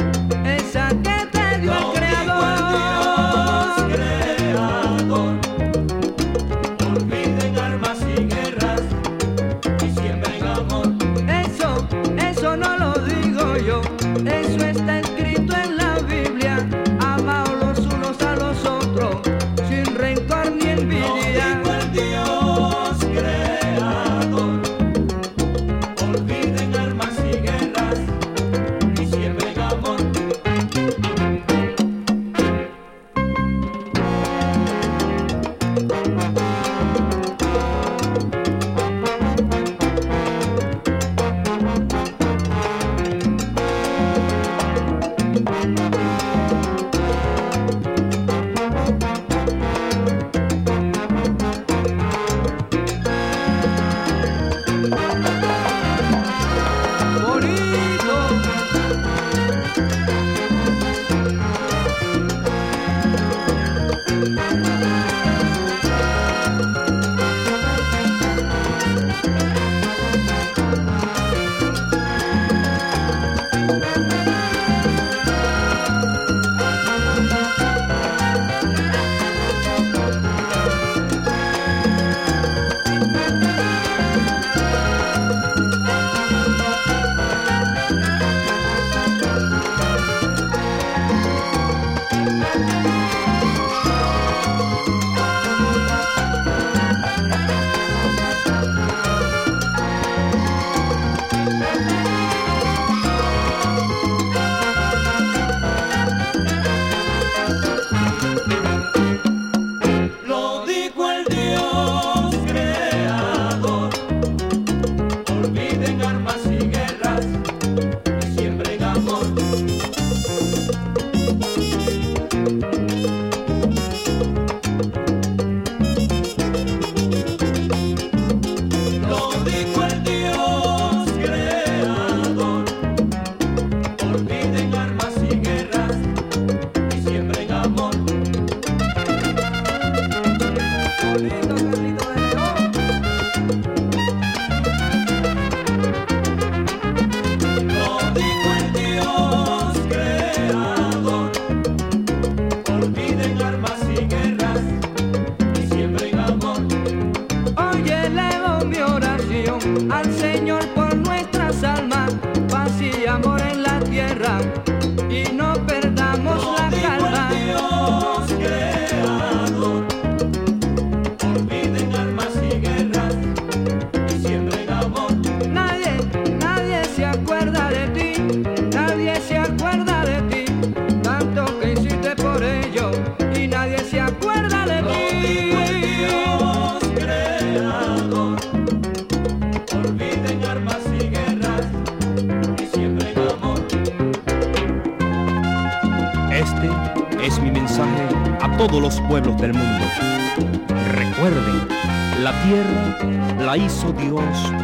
poderoso Dios.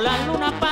la luna.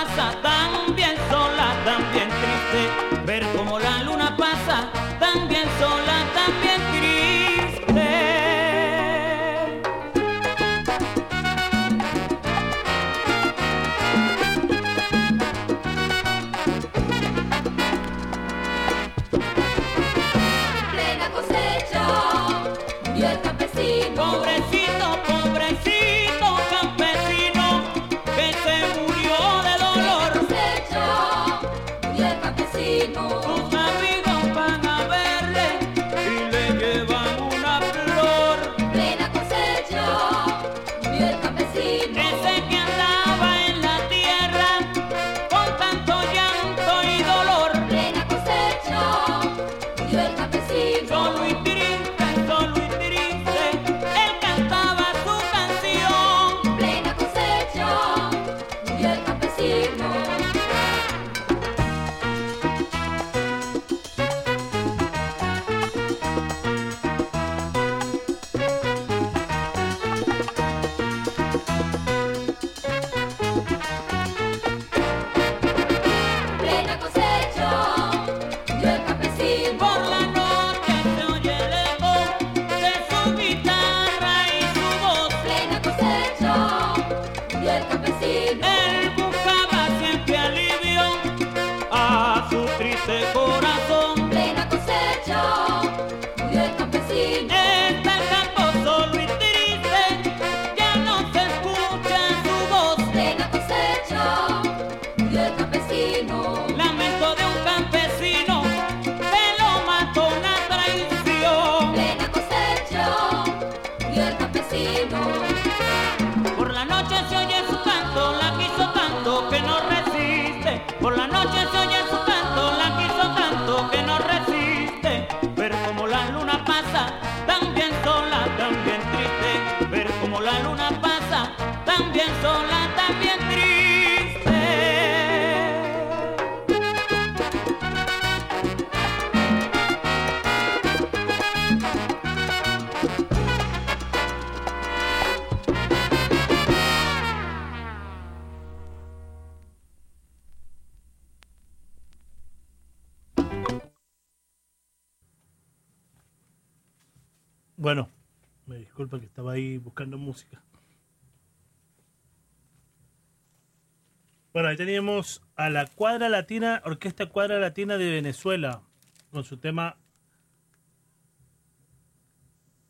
la Cuadra Latina, Orquesta Cuadra Latina de Venezuela, con su tema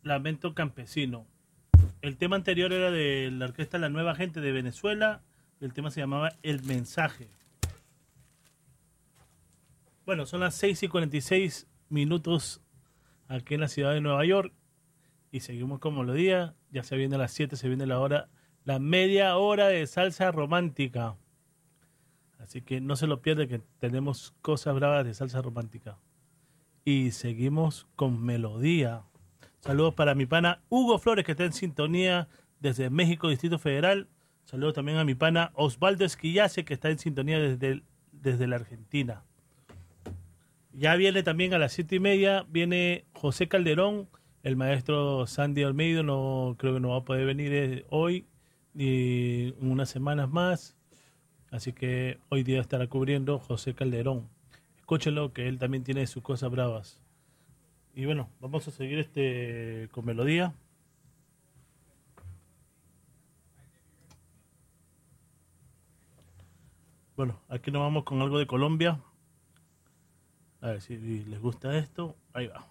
Lamento Campesino. El tema anterior era de la Orquesta La Nueva Gente de Venezuela, el tema se llamaba El Mensaje. Bueno, son las 6 y 46 minutos aquí en la ciudad de Nueva York y seguimos con melodía. Ya se viene a las 7, se viene la hora, la media hora de salsa romántica. Así que no se lo pierde que tenemos cosas bravas de salsa romántica. Y seguimos con melodía. Saludos para mi pana Hugo Flores que está en sintonía desde México, Distrito Federal. Saludos también a mi pana Osvaldo Esquillace que está en sintonía desde, desde la Argentina. Ya viene también a las siete y media, viene José Calderón, el maestro Sandy Olmedo, no creo que no va a poder venir eh, hoy ni unas semanas más. Así que hoy día estará cubriendo José Calderón. Escúchenlo, que él también tiene sus cosas bravas. Y bueno, vamos a seguir este con melodía. Bueno, aquí nos vamos con algo de Colombia. A ver si les gusta esto. Ahí va.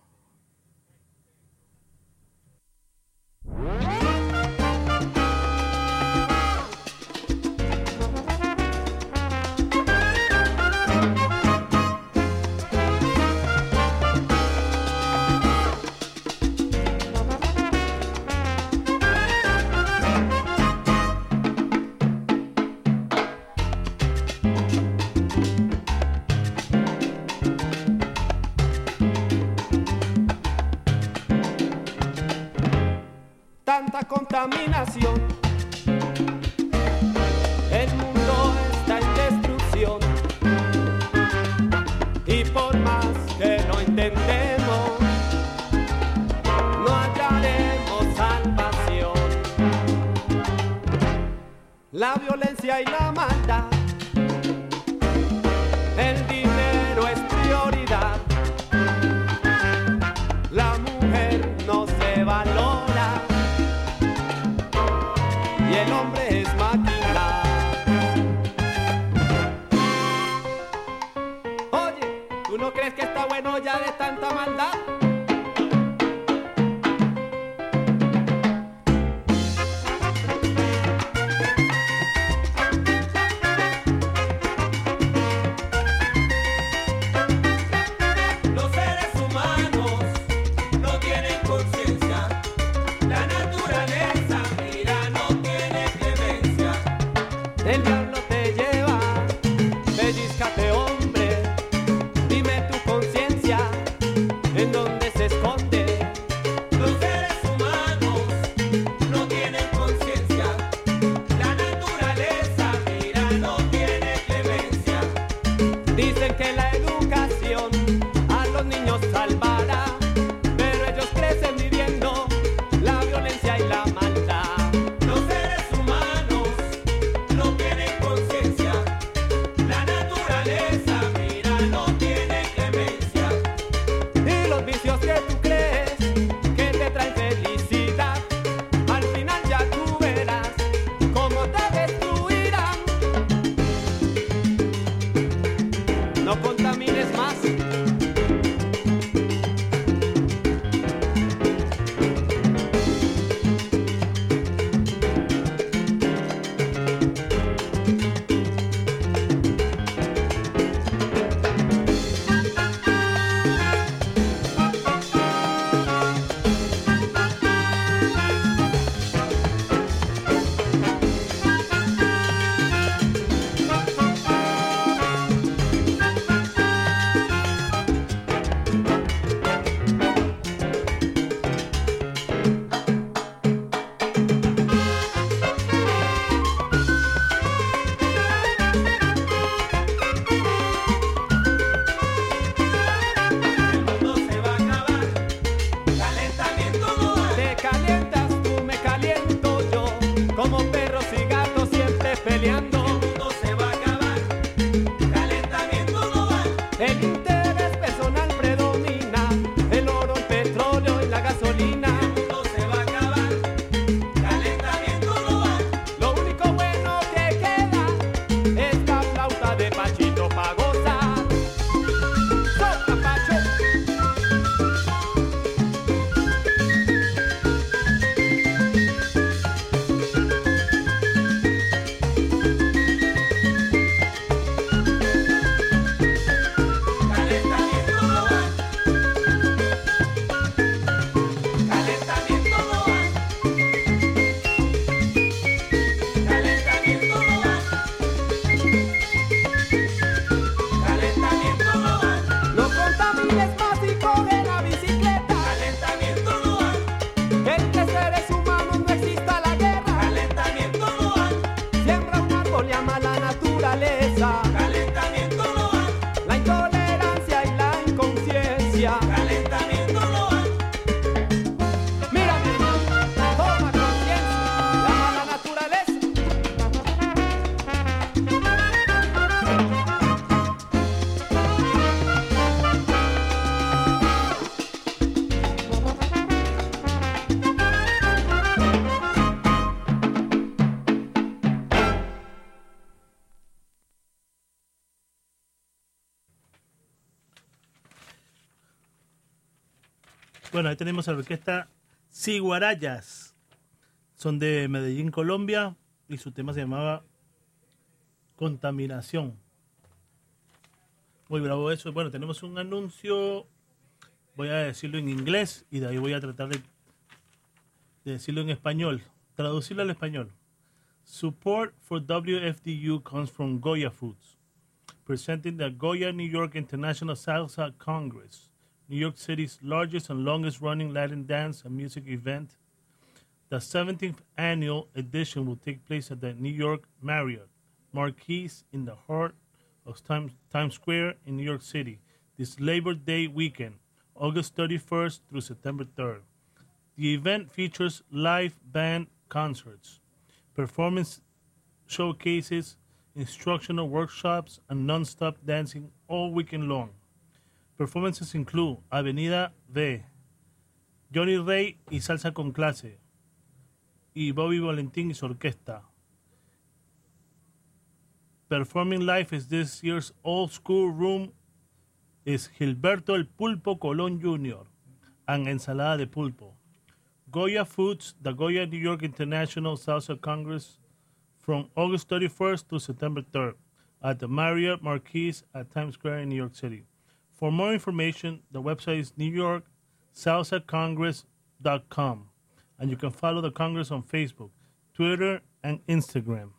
Tanta contaminación. El mundo está en destrucción. Y por más que lo intentemos, no hallaremos salvación. La violencia y la maldad. Bueno, ahí tenemos a la orquesta Ciguarayas. Son de Medellín, Colombia. Y su tema se llamaba Contaminación. Muy bravo eso. Bueno, tenemos un anuncio. Voy a decirlo en inglés y de ahí voy a tratar de, de decirlo en español. Traducirlo al español. Support for WFDU comes from Goya Foods, presenting the Goya New York International Salsa Congress, New York City's largest and longest running Latin dance and music event. The 17th annual edition will take place at the New York Marriott Marquise in the heart of Times, Times Square in New York City this Labor Day weekend, August 31st through September 3rd. The event features live band concerts, performance showcases, instructional workshops, and non-stop dancing all weekend long. Performances include Avenida V, Johnny Ray y Salsa con Clase, y Bobby Valentín y su orquesta. Performing live is this year's old school room is Gilberto El Pulpo Colón Jr. and Ensalada de Pulpo. Goya Foods, the Goya New York International Salsa Congress from August 31st to September 3rd at the Marriott Marquis at Times Square in New York City. For more information, the website is newyorksalsacongress.com and you can follow the Congress on Facebook, Twitter, and Instagram.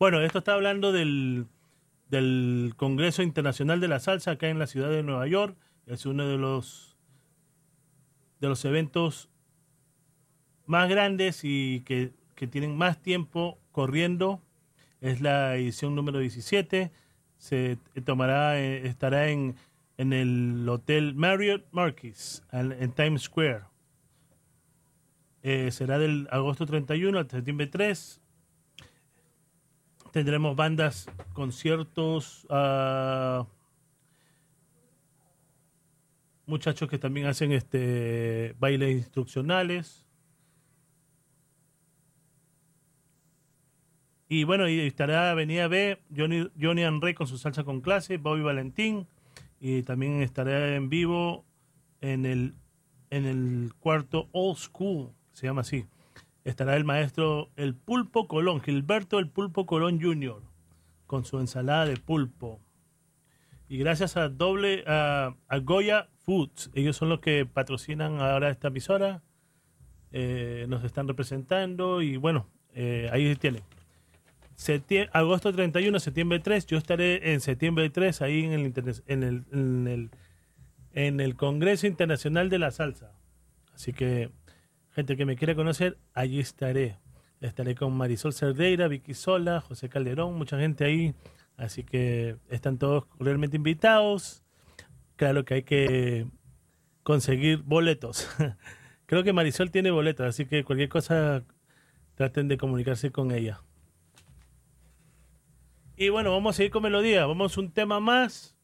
Bueno, esto está hablando del, del Congreso Internacional de la Salsa acá en la ciudad de Nueva York. Es uno de los de los eventos más grandes y que, que tienen más tiempo corriendo. Es la edición número 17. Se tomará, eh, estará en, en el Hotel Marriott Marquis en, en Times Square. Eh, será del agosto 31 al septiembre 3. Tendremos bandas, conciertos, ah, muchachos que también hacen este bailes instruccionales. Y bueno, y estará Avenida B, Johnny, Johnny Rey con su salsa con clase, Bobby Valentín, y también estará en vivo en el, en el cuarto Old School, se llama así. Estará el maestro El Pulpo Colón, Gilberto El Pulpo Colón Jr., con su ensalada de pulpo. Y gracias a doble a, a Goya Foods, ellos son los que patrocinan ahora esta emisora, eh, nos están representando y bueno, eh, ahí tienen. Septie- agosto 31, septiembre 3, yo estaré en septiembre 3 ahí en el, en el, en el, en el Congreso Internacional de la Salsa. Así que, gente que me quiera conocer, allí estaré. Estaré con Marisol Cerdeira, Vicky Sola, José Calderón, mucha gente ahí. Así que están todos cordialmente invitados. Claro que hay que conseguir boletos. [laughs] Creo que Marisol tiene boletos, así que cualquier cosa traten de comunicarse con ella. Y bueno, vamos a seguir con melodía. Vamos un tema más.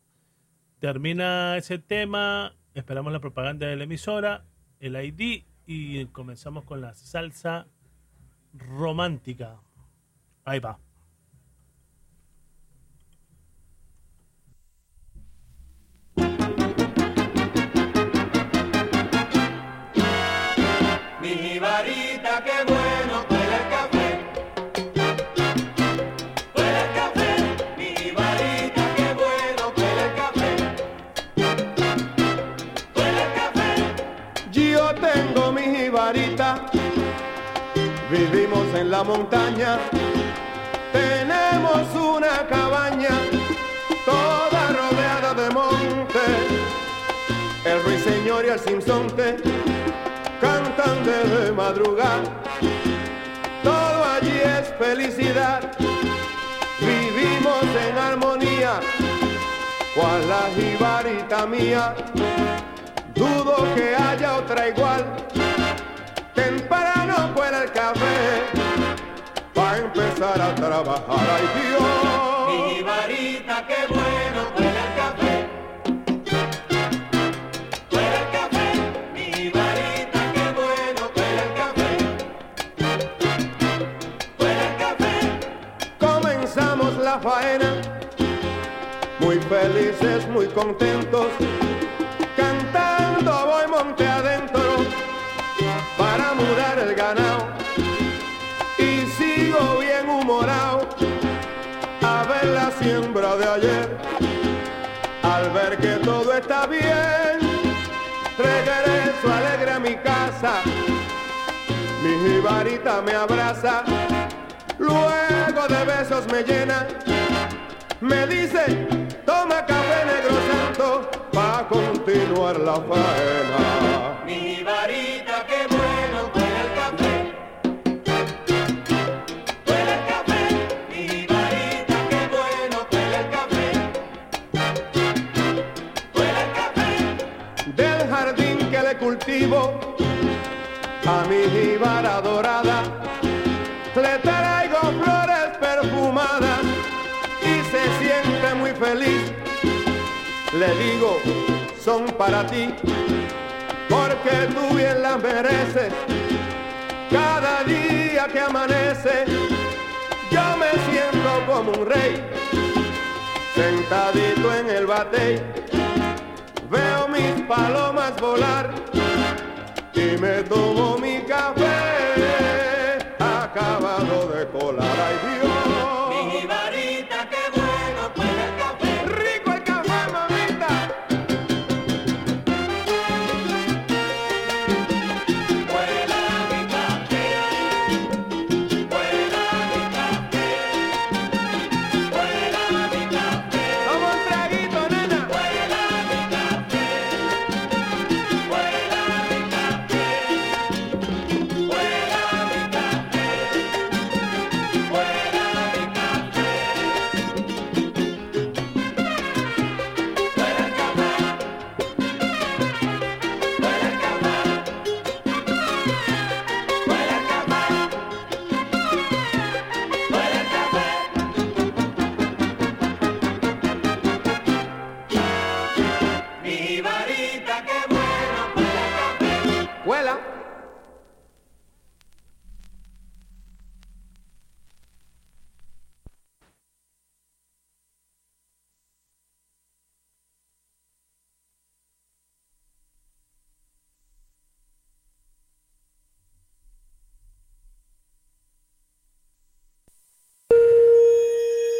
Termina ese tema. Esperamos la propaganda de la emisora, el ID y comenzamos con la salsa romántica. Ahí va. Montaña, tenemos una cabaña toda rodeada de monte. El ruiseñor y el sinsonte cantan desde madrugada, todo allí es felicidad, vivimos en armonía, cual la jibarita mía. Dudo que haya otra igual. Temprano fuera el café. Empezar a trabajar. Ay Dios. Mi jibarita, qué bueno huele el café. Huele el café, mi jibarita, qué bueno huele el café. Huele el café. Comenzamos la faena. Muy felices, muy contentos. Mi jibarita me abraza, luego de besos me llena. Me dice, toma café negro santo pa' continuar la faena. Mi varita, qué bueno huele el café. Huele el café. Mi varita, qué bueno huele el café. Huele el café. Del jardín que le cultivo a mi jíbara dorada, le traigo flores perfumadas y se siente muy feliz. Le digo, son para ti, porque tú bien las mereces. Cada día que amanece, yo me siento como un rey, sentadito en el batey. Veo mis palomas volar y me tomo mi café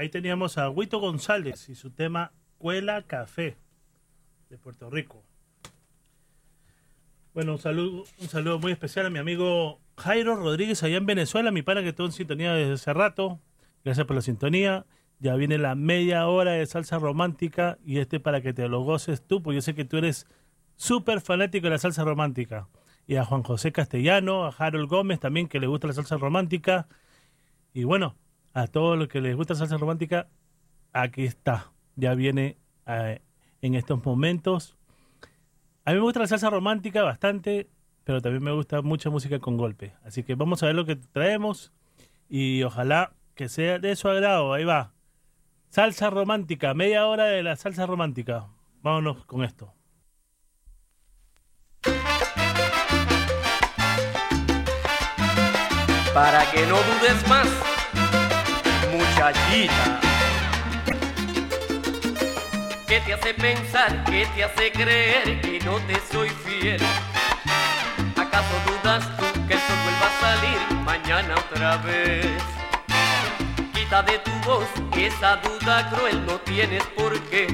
Ahí teníamos a Huito González y su tema Cuela Café de Puerto Rico. Bueno, un saludo, un saludo muy especial a mi amigo Jairo Rodríguez allá en Venezuela, mi pana que estuvo en sintonía desde hace rato. Gracias por la sintonía. Ya viene la media hora de salsa romántica y este para que te lo goces tú, porque yo sé que tú eres súper fanático de la salsa romántica. Y a Juan José Castellano, a Harold Gómez también que le gusta la salsa romántica. Y bueno, a todos los que les gusta salsa romántica, aquí está. Ya viene eh, en estos momentos. A mí me gusta la salsa romántica bastante, pero también me gusta mucha música con golpe. Así que vamos a ver lo que traemos y ojalá que sea de su agrado. Ahí va. Salsa romántica, media hora de la salsa romántica. Vámonos con esto. Para que no dudes más, muchachita. ¿Qué te hace pensar? ¿Qué te hace creer que no te soy fiel? ¿Acaso dudas tú que el sol vuelva a salir mañana otra vez? Quita de tu voz esa duda cruel, no tienes por qué.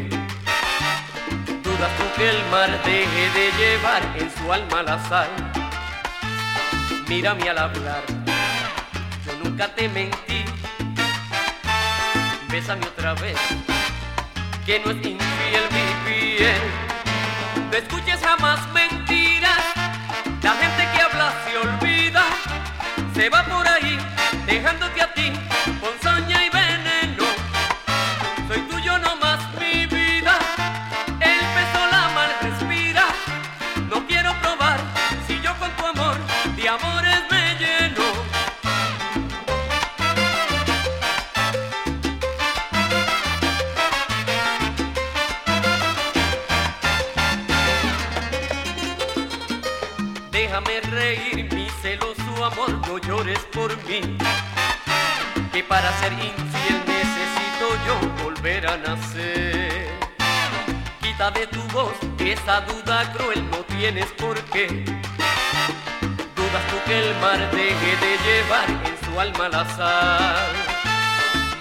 Dudas tú que el mar deje de llevar en su alma la sal. Mírame al hablar, yo nunca te mentí. Bésame otra vez, que no es infiel mi piel. No escuches jamás mentiras, la gente que habla se olvida. Se va por ahí, dejándote a ti llores por mí, que para ser infiel necesito yo volver a nacer. Quita de tu voz esa duda cruel, no tienes por qué. Dudas tú que el mar deje de llevar en su alma la sal.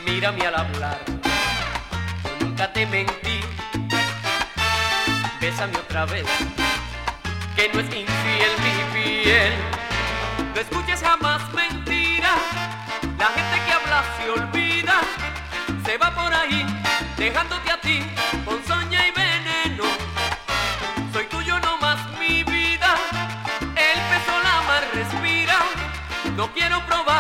Mírame al hablar, nunca te mentí. Bésame otra vez, que no es infiel mi piel. No escuches jamás mentiras, la gente que habla se olvida, se va por ahí dejándote a ti con soña y veneno. Soy tuyo nomás mi vida, el peso la más respira, no quiero probar.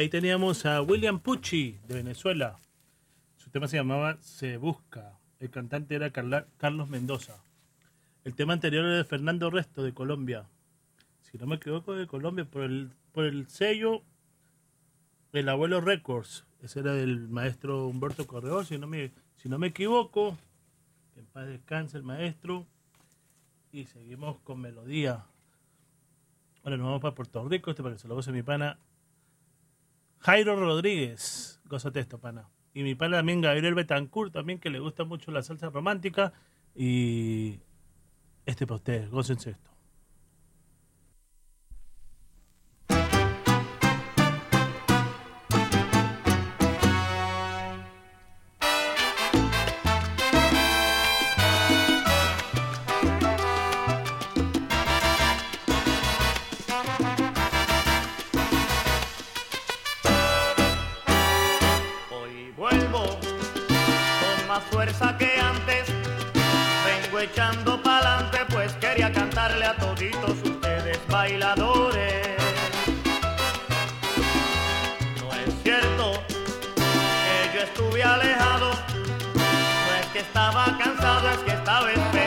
Ahí teníamos a William Pucci de Venezuela. Su tema se llamaba Se Busca. El cantante era Carlos Mendoza. El tema anterior era de Fernando Resto de Colombia. Si no me equivoco, de Colombia, por el, por el sello El Abuelo Records. Ese era del maestro Humberto Corredor, si no me, si no me equivoco. Que en paz descanse el maestro. Y seguimos con melodía. Ahora nos vamos para Puerto Rico, este para que se lo mi pana Jairo Rodríguez. Gózate esto, pana. Y mi pana también Gabriel Betancourt, también que le gusta mucho la salsa romántica. Y este para ustedes, gócense esto. Fuerza que antes. Vengo echando pa'lante, pues quería cantarle a toditos ustedes bailadores. No es cierto que yo estuve alejado, no es que estaba cansado, es que estaba esperando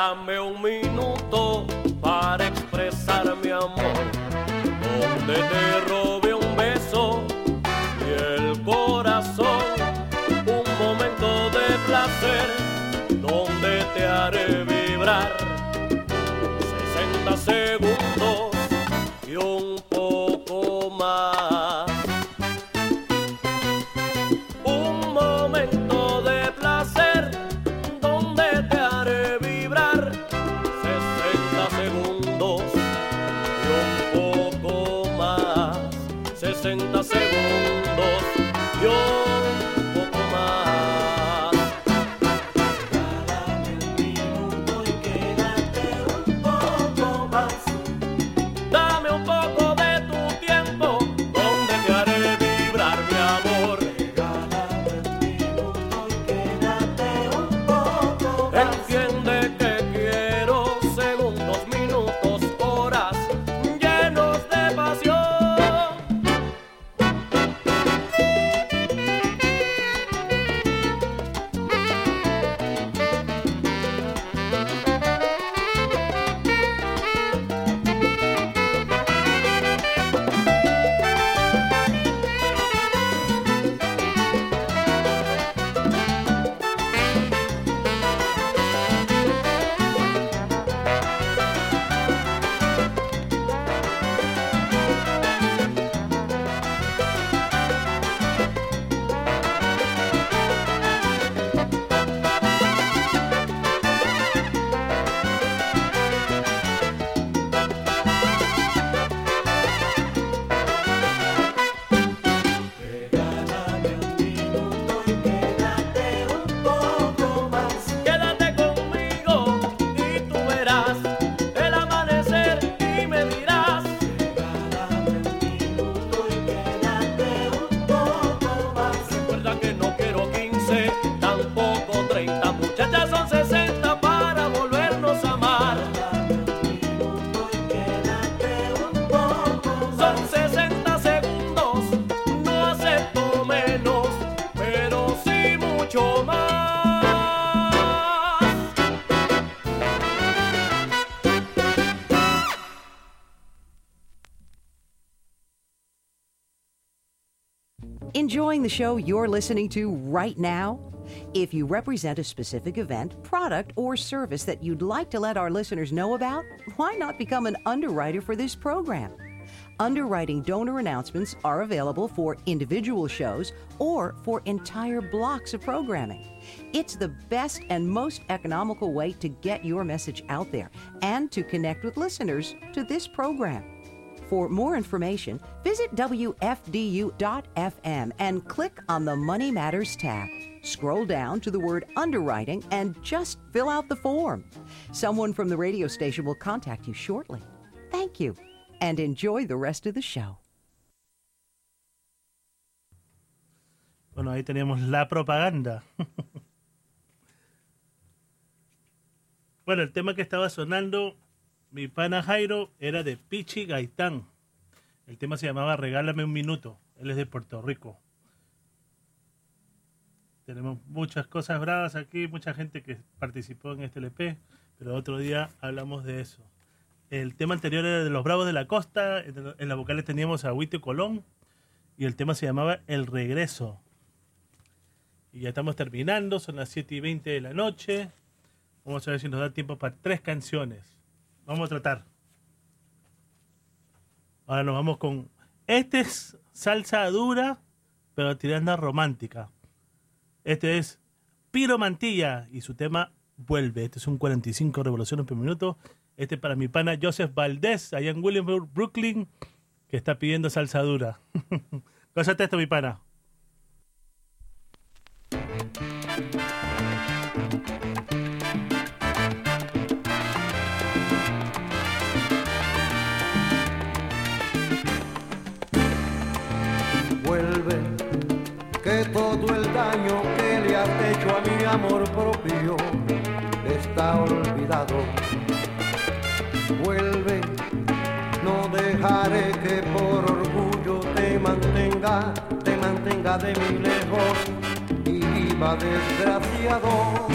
Regálame un minuto The show you're listening to right now? If you represent a specific event, product, or service that you'd like to let our listeners know about, why not become an underwriter for this program? Underwriting donor announcements are available for individual shows or for entire blocks of programming. It's the best and most economical way to get your message out there and to connect with listeners to this program. For more information, visit WFDU.FM and click on the Money Matters tab. Scroll down to the word underwriting and just fill out the form. Someone from the radio station will contact you shortly. Thank you and enjoy the rest of the show. Bueno, ahí teníamos la propaganda. [laughs] bueno, el tema que estaba sonando, mi pana Jairo, era de Pichi Gaitán. El tema se llamaba Regálame un minuto. Él es de Puerto Rico. Tenemos muchas cosas bravas aquí, mucha gente que participó en este LP, pero otro día hablamos de eso. El tema anterior era de los Bravos de la Costa, en las vocales teníamos a Huite Colón y el tema se llamaba El Regreso. Y ya estamos terminando, son las 7 y 20 de la noche. Vamos a ver si nos da tiempo para tres canciones. Vamos a tratar. Ahora nos vamos con... Este es salsa dura, pero tirando romántica. Este es Piro Mantilla y su tema Vuelve. Este es un 45 revoluciones por minuto. Este es para mi pana Joseph Valdés, allá en Williamsburg, Brooklyn, que está pidiendo salsa dura. [laughs] Gózate esto, mi pana. amor propio está olvidado. Vuelve, no dejaré que por orgullo te mantenga, te mantenga de mí lejos y viva desgraciado.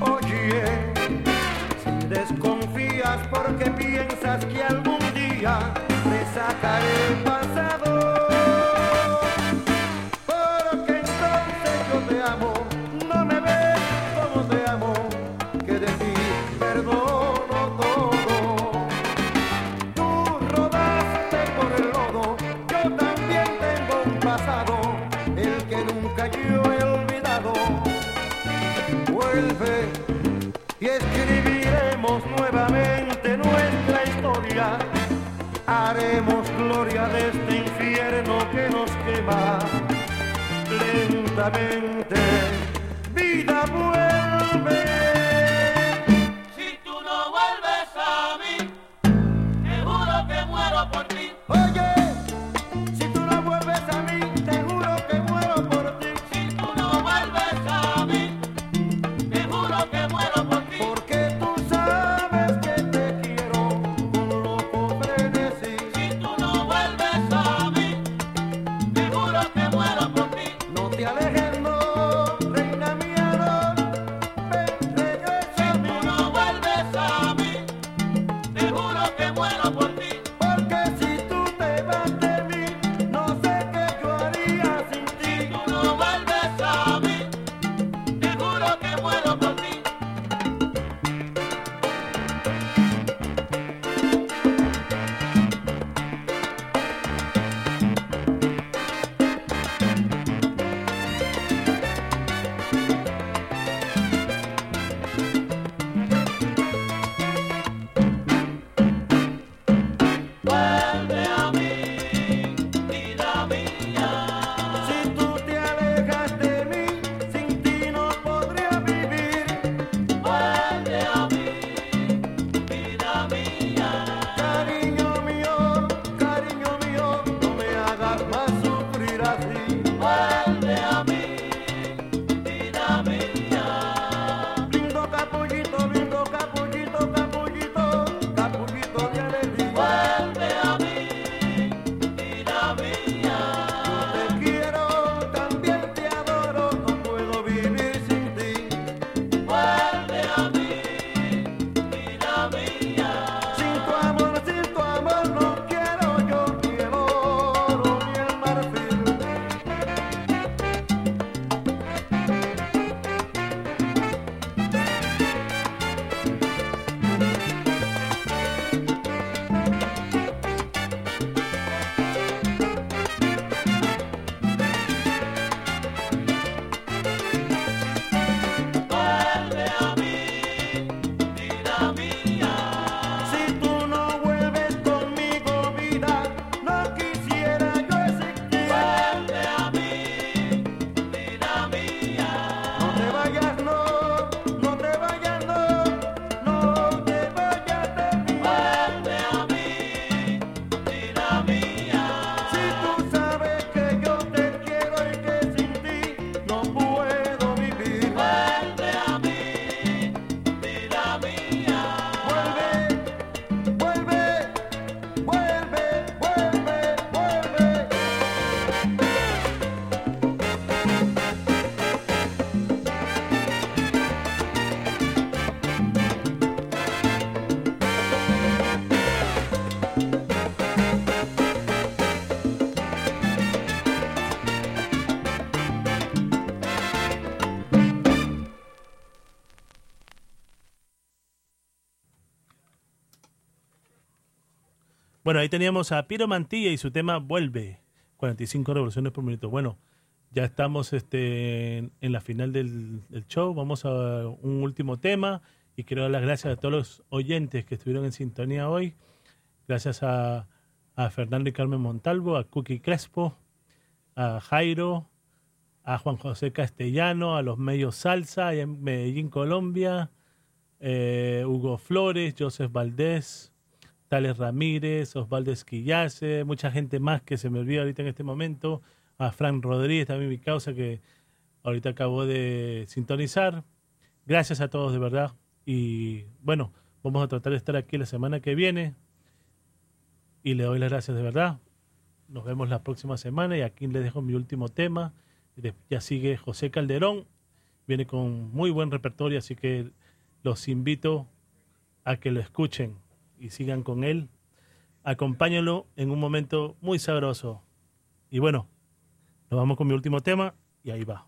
Oye, si desconfías porque piensas que algún día te sacaré Benjamin Bueno, ahí teníamos a Piro Mantilla y su tema Vuelve. 45 revoluciones por minuto. Bueno, ya estamos este, en, la final del, show. Vamos a un último tema y quiero dar las gracias a todos los oyentes que estuvieron en sintonía hoy. Gracias a, Fernando y Carmen Montalvo, a Cookie Crespo, a Jairo, a Juan José Castellano, a los medios Salsa en Medellín, Colombia, eh, Hugo Flores, Joseph Valdés, Tales Ramírez, Osvaldo Esquillace, mucha gente más que se me olvida ahorita en este momento, a Frank Rodríguez, también mi causa que ahorita acabo de sintonizar. Gracias a todos de verdad y bueno, vamos a tratar de estar aquí la semana que viene y le doy las gracias de verdad. Nos vemos la próxima semana y aquí les dejo mi último tema. Ya sigue José Calderón, viene con muy buen repertorio, así que los invito a que lo escuchen y sigan con él. Acompáñenlo en un momento muy sabroso. Y bueno, nos vamos con mi último tema y ahí va.